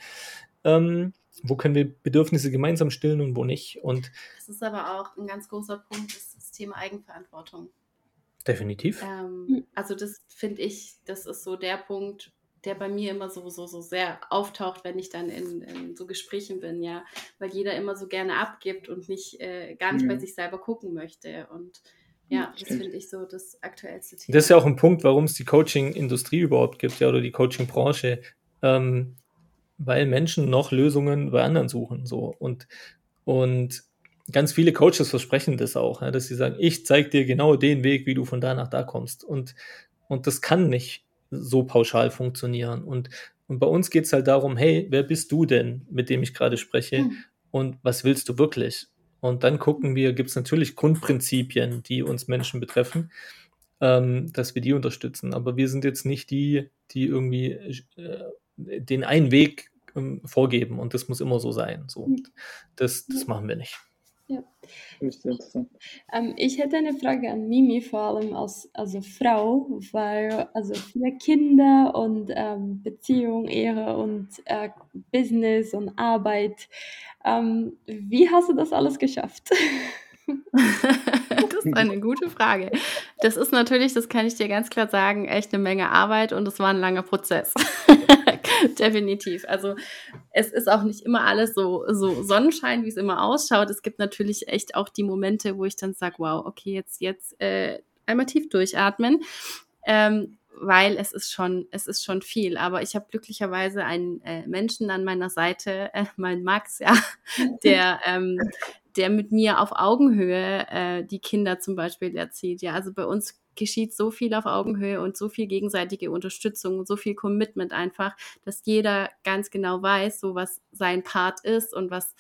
Ähm, wo können wir Bedürfnisse gemeinsam stillen und wo nicht? Und das ist aber auch ein ganz großer Punkt, ist das Thema Eigenverantwortung. Definitiv. Ähm, hm. also das finde ich, das ist so der Punkt, der bei mir immer so, so, so sehr auftaucht, wenn ich dann in, in so Gesprächen bin, ja, weil jeder immer so gerne abgibt und nicht äh, gar nicht mhm. bei sich selber gucken möchte. Und ja, das finde ich so das aktuellste Thema. Das ist ja auch ein Punkt, warum es die Coaching-Industrie überhaupt gibt, ja, oder die Coaching-Branche. Ähm, weil Menschen noch Lösungen bei anderen suchen. So. Und, und ganz viele Coaches versprechen das auch, ja, dass sie sagen, ich zeige dir genau den Weg, wie du von da nach da kommst. Und, und das kann nicht so pauschal funktionieren. Und, und bei uns geht es halt darum, hey, wer bist du denn, mit dem ich gerade spreche? Mhm. Und was willst du wirklich? Und dann gucken wir, gibt es natürlich Grundprinzipien, die uns Menschen betreffen, ähm, dass wir die unterstützen. Aber wir sind jetzt nicht die, die irgendwie äh, den einen Weg ähm, vorgeben und das muss immer so sein. So, hm. das, das machen wir nicht. Ja. Ähm, ich hätte eine Frage an Mimi, vor allem als also Frau, weil also viele Kinder und ähm, Beziehung, Ehre und äh, Business und Arbeit. Ähm, wie hast du das alles geschafft? das ist eine gute Frage. Das ist natürlich, das kann ich dir ganz klar sagen, echt eine Menge Arbeit und es war ein langer Prozess. Definitiv. Also es ist auch nicht immer alles so, so Sonnenschein, wie es immer ausschaut. Es gibt natürlich echt auch die Momente, wo ich dann sage, wow, okay, jetzt, jetzt äh, einmal tief durchatmen. Ähm, weil es ist schon, es ist schon viel. Aber ich habe glücklicherweise einen äh, Menschen an meiner Seite, äh, mein Max, ja, der, ähm, der mit mir auf Augenhöhe äh, die Kinder zum Beispiel erzieht. Ja, also bei uns geschieht so viel auf Augenhöhe und so viel gegenseitige Unterstützung und so viel Commitment einfach, dass jeder ganz genau weiß, so was sein Part ist und was,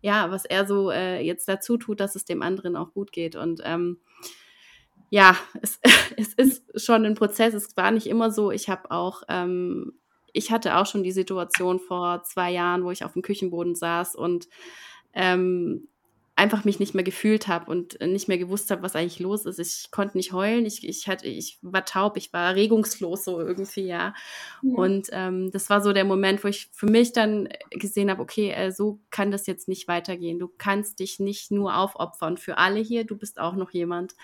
ja, was er so äh, jetzt dazu tut, dass es dem anderen auch gut geht. Und ähm, ja, es, es ist schon ein Prozess. Es war nicht immer so. Ich habe auch, ähm, ich hatte auch schon die Situation vor zwei Jahren, wo ich auf dem Küchenboden saß und ähm, einfach mich nicht mehr gefühlt habe und nicht mehr gewusst habe, was eigentlich los ist. Ich konnte nicht heulen, ich, ich, hatte, ich war taub, ich war regungslos so irgendwie, ja. ja. Und ähm, das war so der Moment, wo ich für mich dann gesehen habe, okay, äh, so kann das jetzt nicht weitergehen. Du kannst dich nicht nur aufopfern für alle hier, du bist auch noch jemand.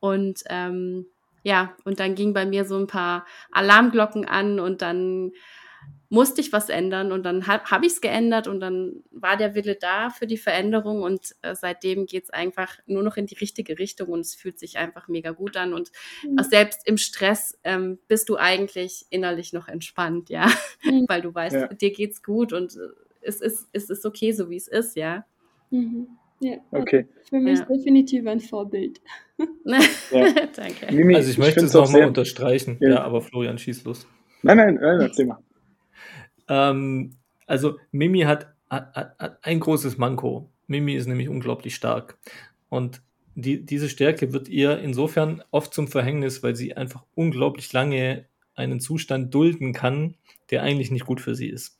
Und ähm, ja, und dann ging bei mir so ein paar Alarmglocken an und dann musste ich was ändern und dann habe hab ich es geändert und dann war der Wille da für die Veränderung und äh, seitdem geht es einfach nur noch in die richtige Richtung und es fühlt sich einfach mega gut an und mhm. selbst im Stress ähm, bist du eigentlich innerlich noch entspannt, ja, mhm. weil du weißt, ja. dir geht's gut und äh, es ist, es ist okay, so wie es ist, ja. Mhm. Ja, okay. Für mich ja. definitiv ein Vorbild. ja. Danke. Mimi, also ich, ich möchte es nochmal unterstreichen. Ja. ja. aber Florian, schieß los. Nein, nein, nein, erzähl mal. Ähm, also Mimi hat, hat, hat, ein großes Manko. Mimi ist nämlich unglaublich stark. Und die, diese Stärke wird ihr insofern oft zum Verhängnis, weil sie einfach unglaublich lange einen Zustand dulden kann, der eigentlich nicht gut für sie ist.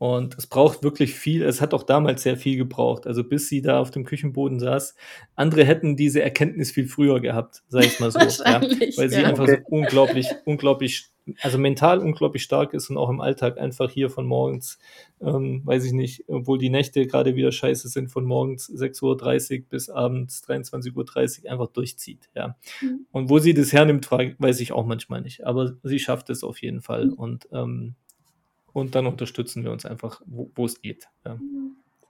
Und es braucht wirklich viel. Es hat auch damals sehr viel gebraucht. Also bis sie da auf dem Küchenboden saß. Andere hätten diese Erkenntnis viel früher gehabt, sag ich mal so. ja, weil sie ja. einfach so unglaublich, unglaublich, also mental unglaublich stark ist und auch im Alltag einfach hier von morgens, ähm, weiß ich nicht, obwohl die Nächte gerade wieder scheiße sind, von morgens 6.30 Uhr bis abends 23.30 Uhr einfach durchzieht. Ja. Mhm. Und wo sie das hernimmt, weiß ich auch manchmal nicht. Aber sie schafft es auf jeden Fall. Mhm. Und ähm, und dann unterstützen wir uns einfach, wo, es geht. Ja.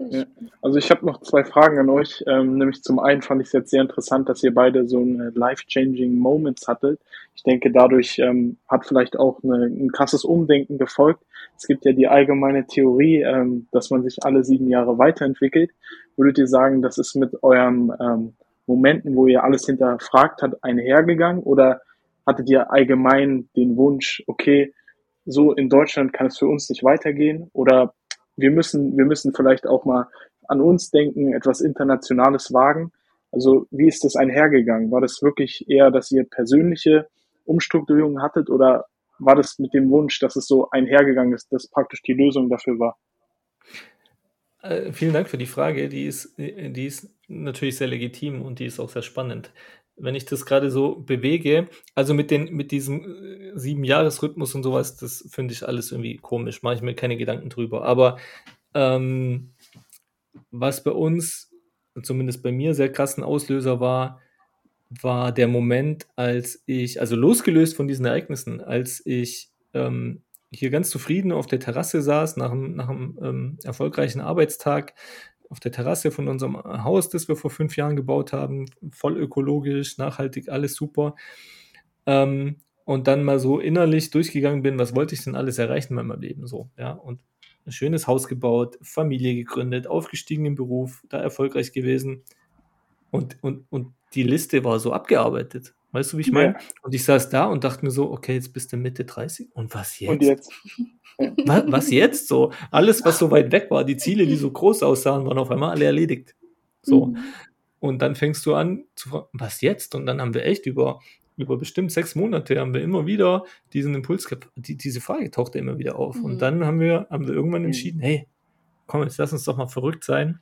Ja. Also ich habe noch zwei Fragen an euch. Ähm, nämlich zum einen fand ich es jetzt sehr interessant, dass ihr beide so eine life-changing Moments hattet. Ich denke, dadurch ähm, hat vielleicht auch eine, ein krasses Umdenken gefolgt. Es gibt ja die allgemeine Theorie, ähm, dass man sich alle sieben Jahre weiterentwickelt. Würdet ihr sagen, das ist mit eurem ähm, Momenten, wo ihr alles hinterfragt habt, einhergegangen? Oder hattet ihr allgemein den Wunsch, okay, so in Deutschland kann es für uns nicht weitergehen oder wir müssen, wir müssen vielleicht auch mal an uns denken, etwas Internationales wagen. Also wie ist das einhergegangen? War das wirklich eher, dass ihr persönliche Umstrukturierungen hattet oder war das mit dem Wunsch, dass es so einhergegangen ist, dass praktisch die Lösung dafür war? Äh, vielen Dank für die Frage. Die ist, die ist natürlich sehr legitim und die ist auch sehr spannend. Wenn ich das gerade so bewege, also mit, den, mit diesem äh, Sieben-Jahres-Rhythmus und sowas, das finde ich alles irgendwie komisch, mache ich mir keine Gedanken drüber. Aber ähm, was bei uns, zumindest bei mir, sehr krassen Auslöser war, war der Moment, als ich, also losgelöst von diesen Ereignissen, als ich ähm, hier ganz zufrieden auf der Terrasse saß, nach einem, nach einem ähm, erfolgreichen Arbeitstag, auf der Terrasse von unserem Haus, das wir vor fünf Jahren gebaut haben, voll ökologisch, nachhaltig, alles super. Ähm, und dann mal so innerlich durchgegangen bin, was wollte ich denn alles erreichen in meinem Leben so, ja, und ein schönes Haus gebaut, Familie gegründet, aufgestiegen im Beruf, da erfolgreich gewesen. Und, und, und die Liste war so abgearbeitet. Weißt du, wie ich meine? Ja. Und ich saß da und dachte mir so, okay, jetzt bist du Mitte 30 und was jetzt? Und jetzt? was, was jetzt? So, alles, was so weit weg war, die Ziele, die so groß aussahen, waren auf einmal alle erledigt. So. Mhm. Und dann fängst du an zu fragen, was jetzt? Und dann haben wir echt über, über bestimmt sechs Monate haben wir immer wieder diesen Impuls gehabt, die, diese Frage tauchte immer wieder auf. Mhm. Und dann haben wir, haben wir irgendwann mhm. entschieden, hey, komm, jetzt lass uns doch mal verrückt sein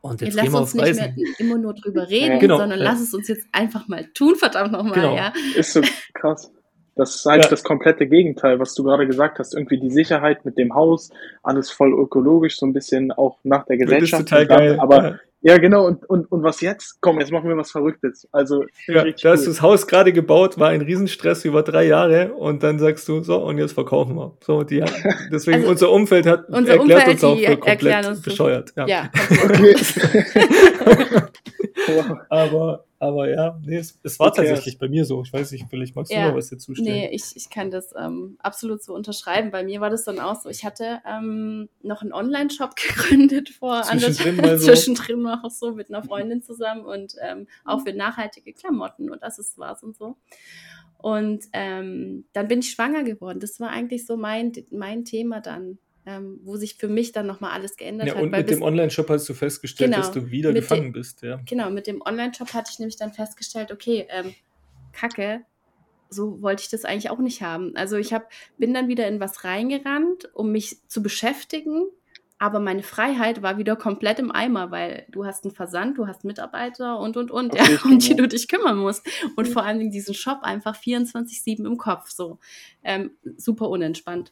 und jetzt, jetzt lass uns nicht mehr immer nur drüber reden, ja, genau, sondern ja. lass es uns jetzt einfach mal tun, verdammt nochmal, genau. ja. Ist so krass. Das ist eigentlich ja. das komplette Gegenteil, was du gerade gesagt hast. Irgendwie die Sicherheit mit dem Haus, alles voll ökologisch, so ein bisschen auch nach der Gesellschaft. Das ist total geil. Aber ja, genau. Und, und, und was jetzt? Komm, jetzt machen wir was Verrücktes. Also, ja, da hast du das Haus gerade gebaut, war ein Riesenstress über drei Jahre und dann sagst du, so, und jetzt verkaufen wir. So, die, deswegen also, unser Umfeld hat, unser erklärt Umfeld, uns auch für komplett bescheuert. Ja. ja okay. aber, aber ja, nee, es, es war okay. tatsächlich bei mir so. Ich weiß nicht, vielleicht magst du ja, noch was dazu stellen. Nee, ich, ich kann das ähm, absolut so unterschreiben. Bei mir war das dann auch so. Ich hatte ähm, noch einen Online-Shop gegründet vor zwischendrin, mal so. zwischendrin noch so mit einer Freundin zusammen und ähm, auch für nachhaltige Klamotten und Accessoires und so. Und ähm, dann bin ich schwanger geworden. Das war eigentlich so mein, mein Thema dann ähm, wo sich für mich dann nochmal alles geändert ja, hat. Und mit dem Online-Shop hast du festgestellt, genau, dass du wieder gefangen dem, bist. Ja. Genau, mit dem Online-Shop hatte ich nämlich dann festgestellt, okay, ähm, Kacke, so wollte ich das eigentlich auch nicht haben. Also ich hab, bin dann wieder in was reingerannt, um mich zu beschäftigen, aber meine Freiheit war wieder komplett im Eimer, weil du hast einen Versand, du hast Mitarbeiter und, und, und, okay, ja, um die du dich kümmern musst. Und vor allem diesen Shop einfach 24-7 im Kopf, so. Ähm, super unentspannt.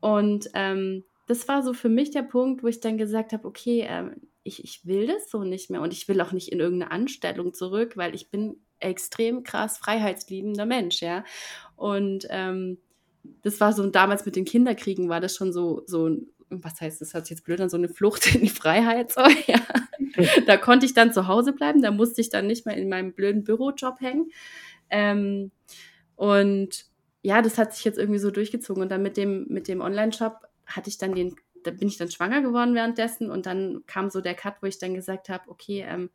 Und ähm, das war so für mich der Punkt, wo ich dann gesagt habe, okay, ähm, ich, ich will das so nicht mehr und ich will auch nicht in irgendeine Anstellung zurück, weil ich bin extrem krass freiheitsliebender Mensch, ja. Und ähm, das war so, damals mit den Kinderkriegen war das schon so, so was heißt, das hat sich jetzt blöd an, so eine Flucht in die Freiheit, so, ja. da konnte ich dann zu Hause bleiben, da musste ich dann nicht mehr in meinem blöden Bürojob hängen. Ähm, und ja, das hat sich jetzt irgendwie so durchgezogen. Und dann mit dem, mit dem Online-Shop hatte ich dann den, da bin ich dann schwanger geworden währenddessen und dann kam so der Cut, wo ich dann gesagt habe, okay, ähm,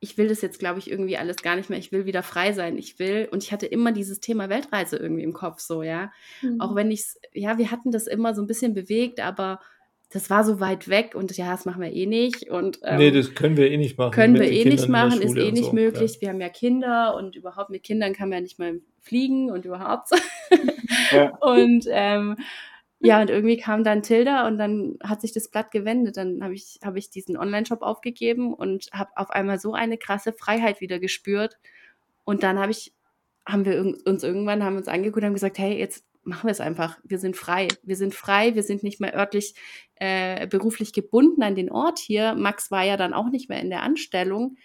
ich will das jetzt, glaube ich, irgendwie alles gar nicht mehr. Ich will wieder frei sein. Ich will, und ich hatte immer dieses Thema Weltreise irgendwie im Kopf, so, ja. Mhm. Auch wenn ich ja, wir hatten das immer so ein bisschen bewegt, aber das war so weit weg und ja, das machen wir eh nicht. Und, ähm, nee, das können wir eh nicht machen. Können wir eh nicht machen, ist eh nicht so, möglich. Ja. Wir haben ja Kinder und überhaupt mit Kindern kann man ja nicht mal fliegen und überhaupt. ja. Und ähm, ja, und irgendwie kam dann Tilda und dann hat sich das Blatt gewendet. Dann habe ich, hab ich diesen Online-Shop aufgegeben und habe auf einmal so eine krasse Freiheit wieder gespürt. Und dann habe ich, haben wir uns irgendwann, haben uns angeguckt und haben gesagt, hey, jetzt machen wir es einfach. Wir sind frei. Wir sind frei. Wir sind nicht mehr örtlich äh, beruflich gebunden an den Ort hier. Max war ja dann auch nicht mehr in der Anstellung.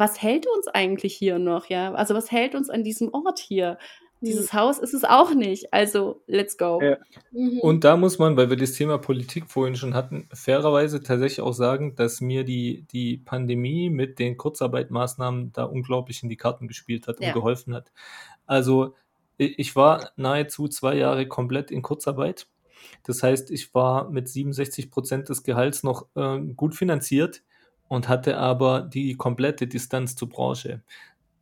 Was hält uns eigentlich hier noch? Ja, also was hält uns an diesem Ort hier? Dieses mhm. Haus ist es auch nicht. Also, let's go. Ja. Mhm. Und da muss man, weil wir das Thema Politik vorhin schon hatten, fairerweise tatsächlich auch sagen, dass mir die, die Pandemie mit den Kurzarbeitmaßnahmen da unglaublich in die Karten gespielt hat und ja. geholfen hat. Also, ich war nahezu zwei Jahre komplett in Kurzarbeit. Das heißt, ich war mit 67 Prozent des Gehalts noch äh, gut finanziert und hatte aber die komplette Distanz zur Branche.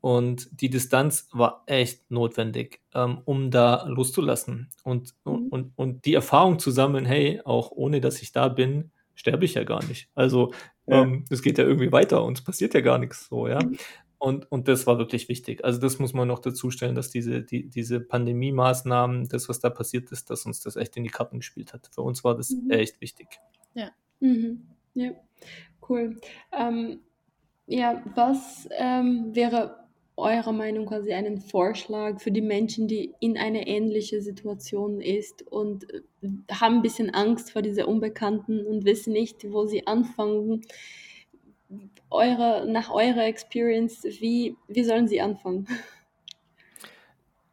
Und die Distanz war echt notwendig, ähm, um da loszulassen und, mhm. und, und die Erfahrung zu sammeln, hey, auch ohne dass ich da bin, sterbe ich ja gar nicht. Also ja. ähm, es geht ja irgendwie weiter und es passiert ja gar nichts so, ja. Mhm. Und, und das war wirklich wichtig. Also das muss man noch dazu stellen, dass diese, die, diese Pandemie-Maßnahmen, das, was da passiert ist, dass uns das echt in die Karten gespielt hat. Für uns war das mhm. echt wichtig. Ja. Mhm. Ja, cool. Ähm, ja, was ähm, wäre eurer Meinung quasi einen Vorschlag für die Menschen, die in einer ähnlichen Situation ist und äh, haben ein bisschen Angst vor dieser Unbekannten und wissen nicht, wo sie anfangen? Eure, nach eurer Experience, wie, wie sollen sie anfangen?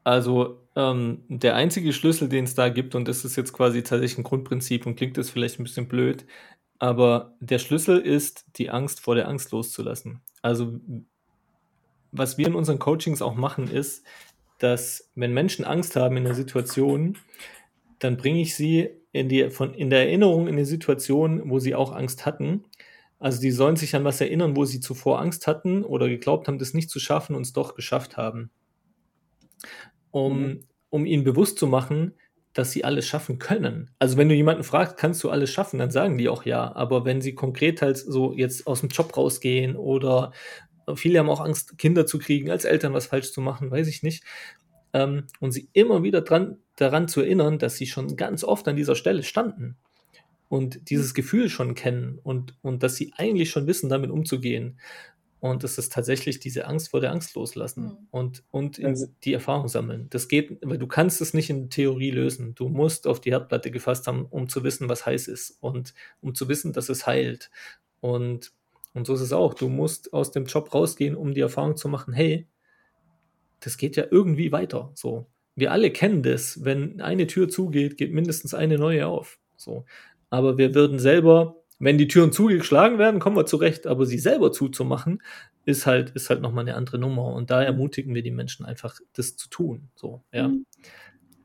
Also ähm, der einzige Schlüssel, den es da gibt, und das ist jetzt quasi tatsächlich ein Grundprinzip und klingt das vielleicht ein bisschen blöd, aber der Schlüssel ist, die Angst vor der Angst loszulassen. Also was wir in unseren Coachings auch machen, ist, dass wenn Menschen Angst haben in der Situation, dann bringe ich sie in, die, von, in der Erinnerung in die Situation, wo sie auch Angst hatten. Also die sollen sich an was erinnern, wo sie zuvor Angst hatten oder geglaubt haben, das nicht zu schaffen und es doch geschafft haben. Um, mhm. um ihnen bewusst zu machen, dass sie alles schaffen können. Also wenn du jemanden fragst, kannst du alles schaffen, dann sagen die auch ja. Aber wenn sie konkret halt so jetzt aus dem Job rausgehen oder viele haben auch Angst, Kinder zu kriegen, als Eltern was falsch zu machen, weiß ich nicht. Ähm, und sie immer wieder dran, daran zu erinnern, dass sie schon ganz oft an dieser Stelle standen und dieses Gefühl schon kennen und, und dass sie eigentlich schon wissen, damit umzugehen. Und das ist tatsächlich diese Angst vor der Angst loslassen mhm. und, und also, die Erfahrung sammeln. Das geht, weil du kannst es nicht in Theorie lösen. Du musst auf die Herdplatte gefasst haben, um zu wissen, was heiß ist und um zu wissen, dass es heilt. Und und so ist es auch. Du musst aus dem Job rausgehen, um die Erfahrung zu machen, hey, das geht ja irgendwie weiter. So. Wir alle kennen das. Wenn eine Tür zugeht, geht mindestens eine neue auf. So. Aber wir würden selber, wenn die Türen zugeschlagen werden, kommen wir zurecht. Aber sie selber zuzumachen, ist halt, ist halt nochmal eine andere Nummer. Und da ermutigen wir die Menschen einfach, das zu tun. So, ja. Mhm.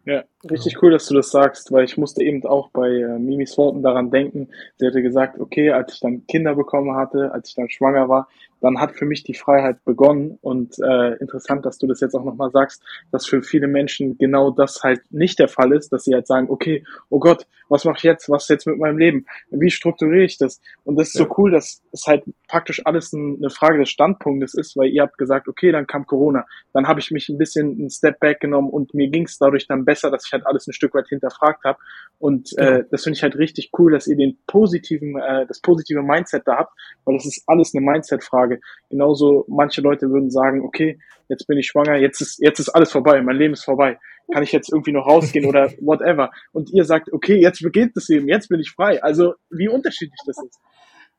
Ja, richtig cool, dass du das sagst, weil ich musste eben auch bei äh, Mimi Swarton daran denken. Sie hatte gesagt, okay, als ich dann Kinder bekommen hatte, als ich dann schwanger war, dann hat für mich die Freiheit begonnen. Und äh, interessant, dass du das jetzt auch nochmal sagst, dass für viele Menschen genau das halt nicht der Fall ist, dass sie halt sagen, okay, oh Gott, was mache ich jetzt? Was ist jetzt mit meinem Leben? Wie strukturiere ich das? Und das ist ja. so cool, dass es halt praktisch alles ein, eine Frage des Standpunktes ist, weil ihr habt gesagt, okay, dann kam Corona. Dann habe ich mich ein bisschen einen Step back genommen und mir ging es dadurch dann besser, dass ich halt alles ein Stück weit hinterfragt habe. Und äh, ja. das finde ich halt richtig cool, dass ihr den positiven, äh, das positive Mindset da habt, weil das ist alles eine Mindset-Frage Frage. Genauso manche Leute würden sagen, okay, jetzt bin ich schwanger, jetzt ist, jetzt ist alles vorbei, mein Leben ist vorbei. Kann ich jetzt irgendwie noch rausgehen oder whatever? Und ihr sagt, okay, jetzt beginnt das Leben, jetzt bin ich frei. Also wie unterschiedlich das ist.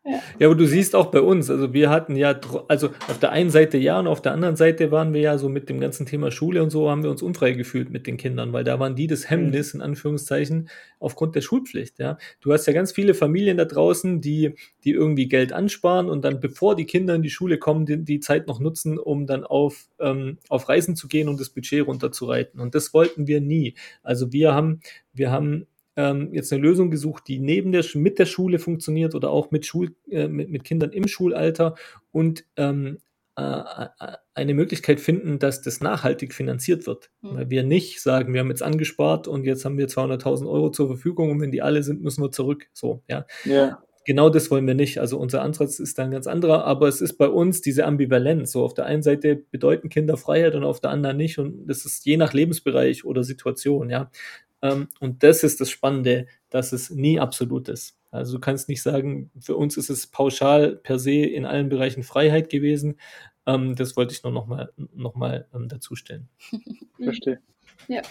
Ja. aber du siehst auch bei uns, also wir hatten ja, also auf der einen Seite ja und auf der anderen Seite waren wir ja so mit dem ganzen Thema Schule und so haben wir uns unfrei gefühlt mit den Kindern, weil da waren die das Hemmnis, in Anführungszeichen, aufgrund der Schulpflicht, ja. Du hast ja ganz viele Familien da draußen, die, die irgendwie Geld ansparen und dann, bevor die Kinder in die Schule kommen, die, die Zeit noch nutzen, um dann auf, ähm, auf Reisen zu gehen und das Budget runterzureiten. Und das wollten wir nie. Also wir haben, wir haben ähm, jetzt eine Lösung gesucht, die neben der mit der Schule funktioniert oder auch mit, Schul, äh, mit, mit Kindern im Schulalter und ähm, äh, äh, eine Möglichkeit finden, dass das nachhaltig finanziert wird. Mhm. Weil wir nicht sagen, wir haben jetzt angespart und jetzt haben wir 200.000 Euro zur Verfügung und wenn die alle sind, müssen wir zurück. So, ja. ja. Genau das wollen wir nicht. Also unser Ansatz ist dann ganz anderer, aber es ist bei uns diese Ambivalenz. So auf der einen Seite bedeuten Kinder Freiheit und auf der anderen nicht und das ist je nach Lebensbereich oder Situation, ja. Ähm, und das ist das Spannende, dass es nie absolut ist. Also du kannst nicht sagen, für uns ist es pauschal per se in allen Bereichen Freiheit gewesen. Ähm, das wollte ich nur nochmal noch mal, ähm, dazustellen. Verstehe. Ja.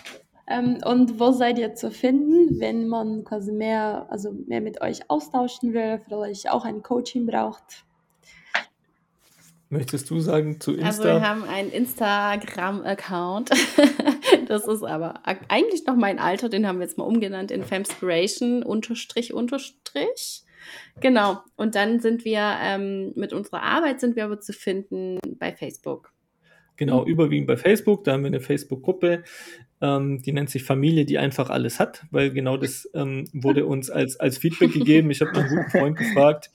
Ähm, und wo seid ihr zu finden, wenn man quasi mehr, also mehr mit euch austauschen will, vielleicht auch ein Coaching braucht? Möchtest du sagen zu Insta? Also wir haben einen Instagram-Account. das ist aber eigentlich noch mein Alter, den haben wir jetzt mal umgenannt in Femspiration unterstrich unterstrich. Genau. Und dann sind wir ähm, mit unserer Arbeit sind wir aber zu finden bei Facebook. Genau, überwiegend bei Facebook. Da haben wir eine Facebook-Gruppe, ähm, die nennt sich Familie, die einfach alles hat, weil genau das ähm, wurde uns als, als Feedback gegeben. Ich habe einen guten Freund gefragt,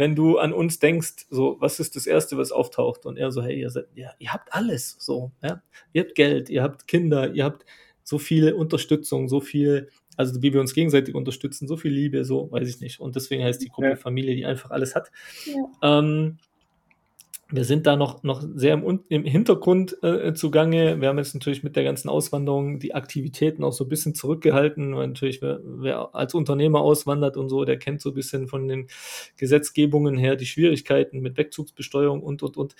wenn du an uns denkst, so, was ist das Erste, was auftaucht? Und er so, hey, ihr, seid, ja, ihr habt alles, so, ja. Ihr habt Geld, ihr habt Kinder, ihr habt so viel Unterstützung, so viel also wie wir uns gegenseitig unterstützen, so viel Liebe, so weiß ich nicht. Und deswegen heißt die Gruppe ja. Familie, die einfach alles hat. Ja. Ähm, wir sind da noch, noch sehr im, im Hintergrund äh, zugange. Wir haben jetzt natürlich mit der ganzen Auswanderung die Aktivitäten auch so ein bisschen zurückgehalten, weil natürlich wer, wer als Unternehmer auswandert und so, der kennt so ein bisschen von den Gesetzgebungen her die Schwierigkeiten mit Wegzugsbesteuerung und, und, und.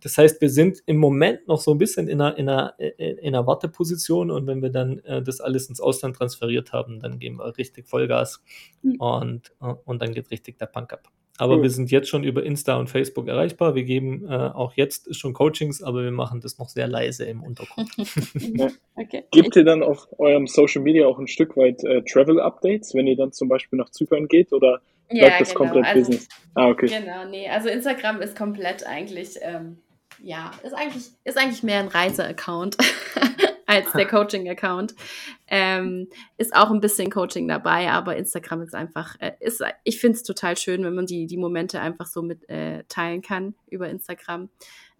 Das heißt, wir sind im Moment noch so ein bisschen in einer, in einer, in einer Warteposition und wenn wir dann äh, das alles ins Ausland transferiert haben, dann geben wir richtig Vollgas mhm. und, äh, und dann geht richtig der Punk ab. Aber cool. wir sind jetzt schon über Insta und Facebook erreichbar. Wir geben äh, auch jetzt schon Coachings, aber wir machen das noch sehr leise im Untergrund. ja. okay. Gebt ihr dann auf eurem Social Media auch ein Stück weit äh, Travel Updates, wenn ihr dann zum Beispiel nach Zypern geht oder bleibt ja, das genau. komplett also, Business? Ah, okay. Genau, nee, also Instagram ist komplett eigentlich, ähm, ja, ist eigentlich, ist eigentlich mehr ein Reise-Account. als der Coaching-Account. Ähm, ist auch ein bisschen Coaching dabei, aber Instagram ist einfach, äh, ist, ich finde es total schön, wenn man die, die Momente einfach so mit äh, teilen kann über Instagram.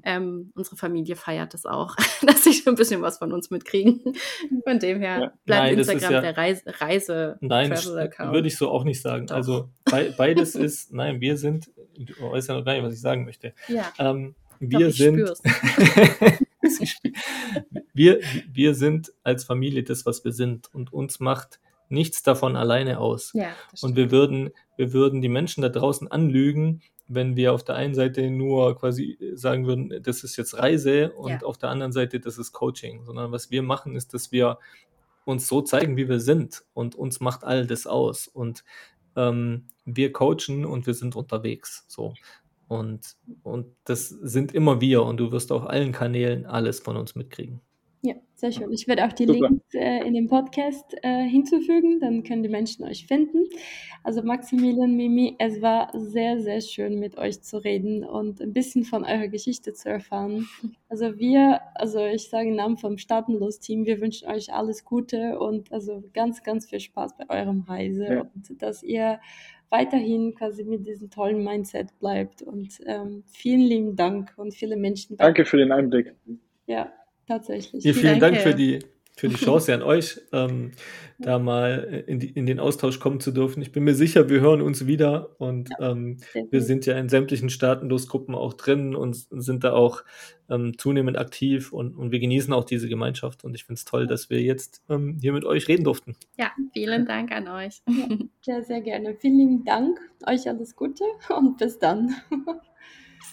Ähm, unsere Familie feiert das auch, dass sie schon ein bisschen was von uns mitkriegen. Von dem her ja. bleibt Nein, Instagram ja, der Reise, Reise Nein, würde ich so auch nicht sagen. Doch. Also be beides ist, nein, wir sind, du weißt ja noch gar nicht, was ich sagen möchte. Ja. Ähm, wir Doch, sind. Wir, wir sind als Familie das, was wir sind. Und uns macht nichts davon alleine aus. Ja, und wir würden, wir würden die Menschen da draußen anlügen, wenn wir auf der einen Seite nur quasi sagen würden, das ist jetzt Reise und ja. auf der anderen Seite, das ist Coaching. Sondern was wir machen, ist, dass wir uns so zeigen, wie wir sind. Und uns macht all das aus. Und ähm, wir coachen und wir sind unterwegs. So. Und, und das sind immer wir und du wirst auf allen Kanälen alles von uns mitkriegen. Ja, sehr schön. Ich werde auch die Super. Links äh, in dem Podcast äh, hinzufügen, dann können die Menschen euch finden. Also Maximilian, Mimi, es war sehr, sehr schön mit euch zu reden und ein bisschen von eurer Geschichte zu erfahren. Also wir, also ich sage im Namen vom Staatenlos-Team, wir wünschen euch alles Gute und also ganz, ganz viel Spaß bei eurem Reise ja. und dass ihr weiterhin quasi mit diesem tollen Mindset bleibt. Und ähm, vielen lieben Dank und viele Menschen. Danke für den Einblick. Ja, tatsächlich. Ja, vielen Dank für die, für die Chance an euch, ähm, da mal in, die, in, den Austausch kommen zu dürfen. Ich bin mir sicher, wir hören uns wieder und ja, ähm, wir sind ja in sämtlichen Staatenlosgruppen auch drin und sind da auch ähm, zunehmend aktiv und, und wir genießen auch diese Gemeinschaft und ich finde es toll, dass wir jetzt ähm, hier mit euch reden durften. Ja, vielen Dank an euch. Ja, sehr gerne. Vielen lieben Dank. Euch alles Gute und bis dann.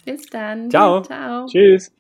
Bis dann. Ciao. Ciao. Tschüss.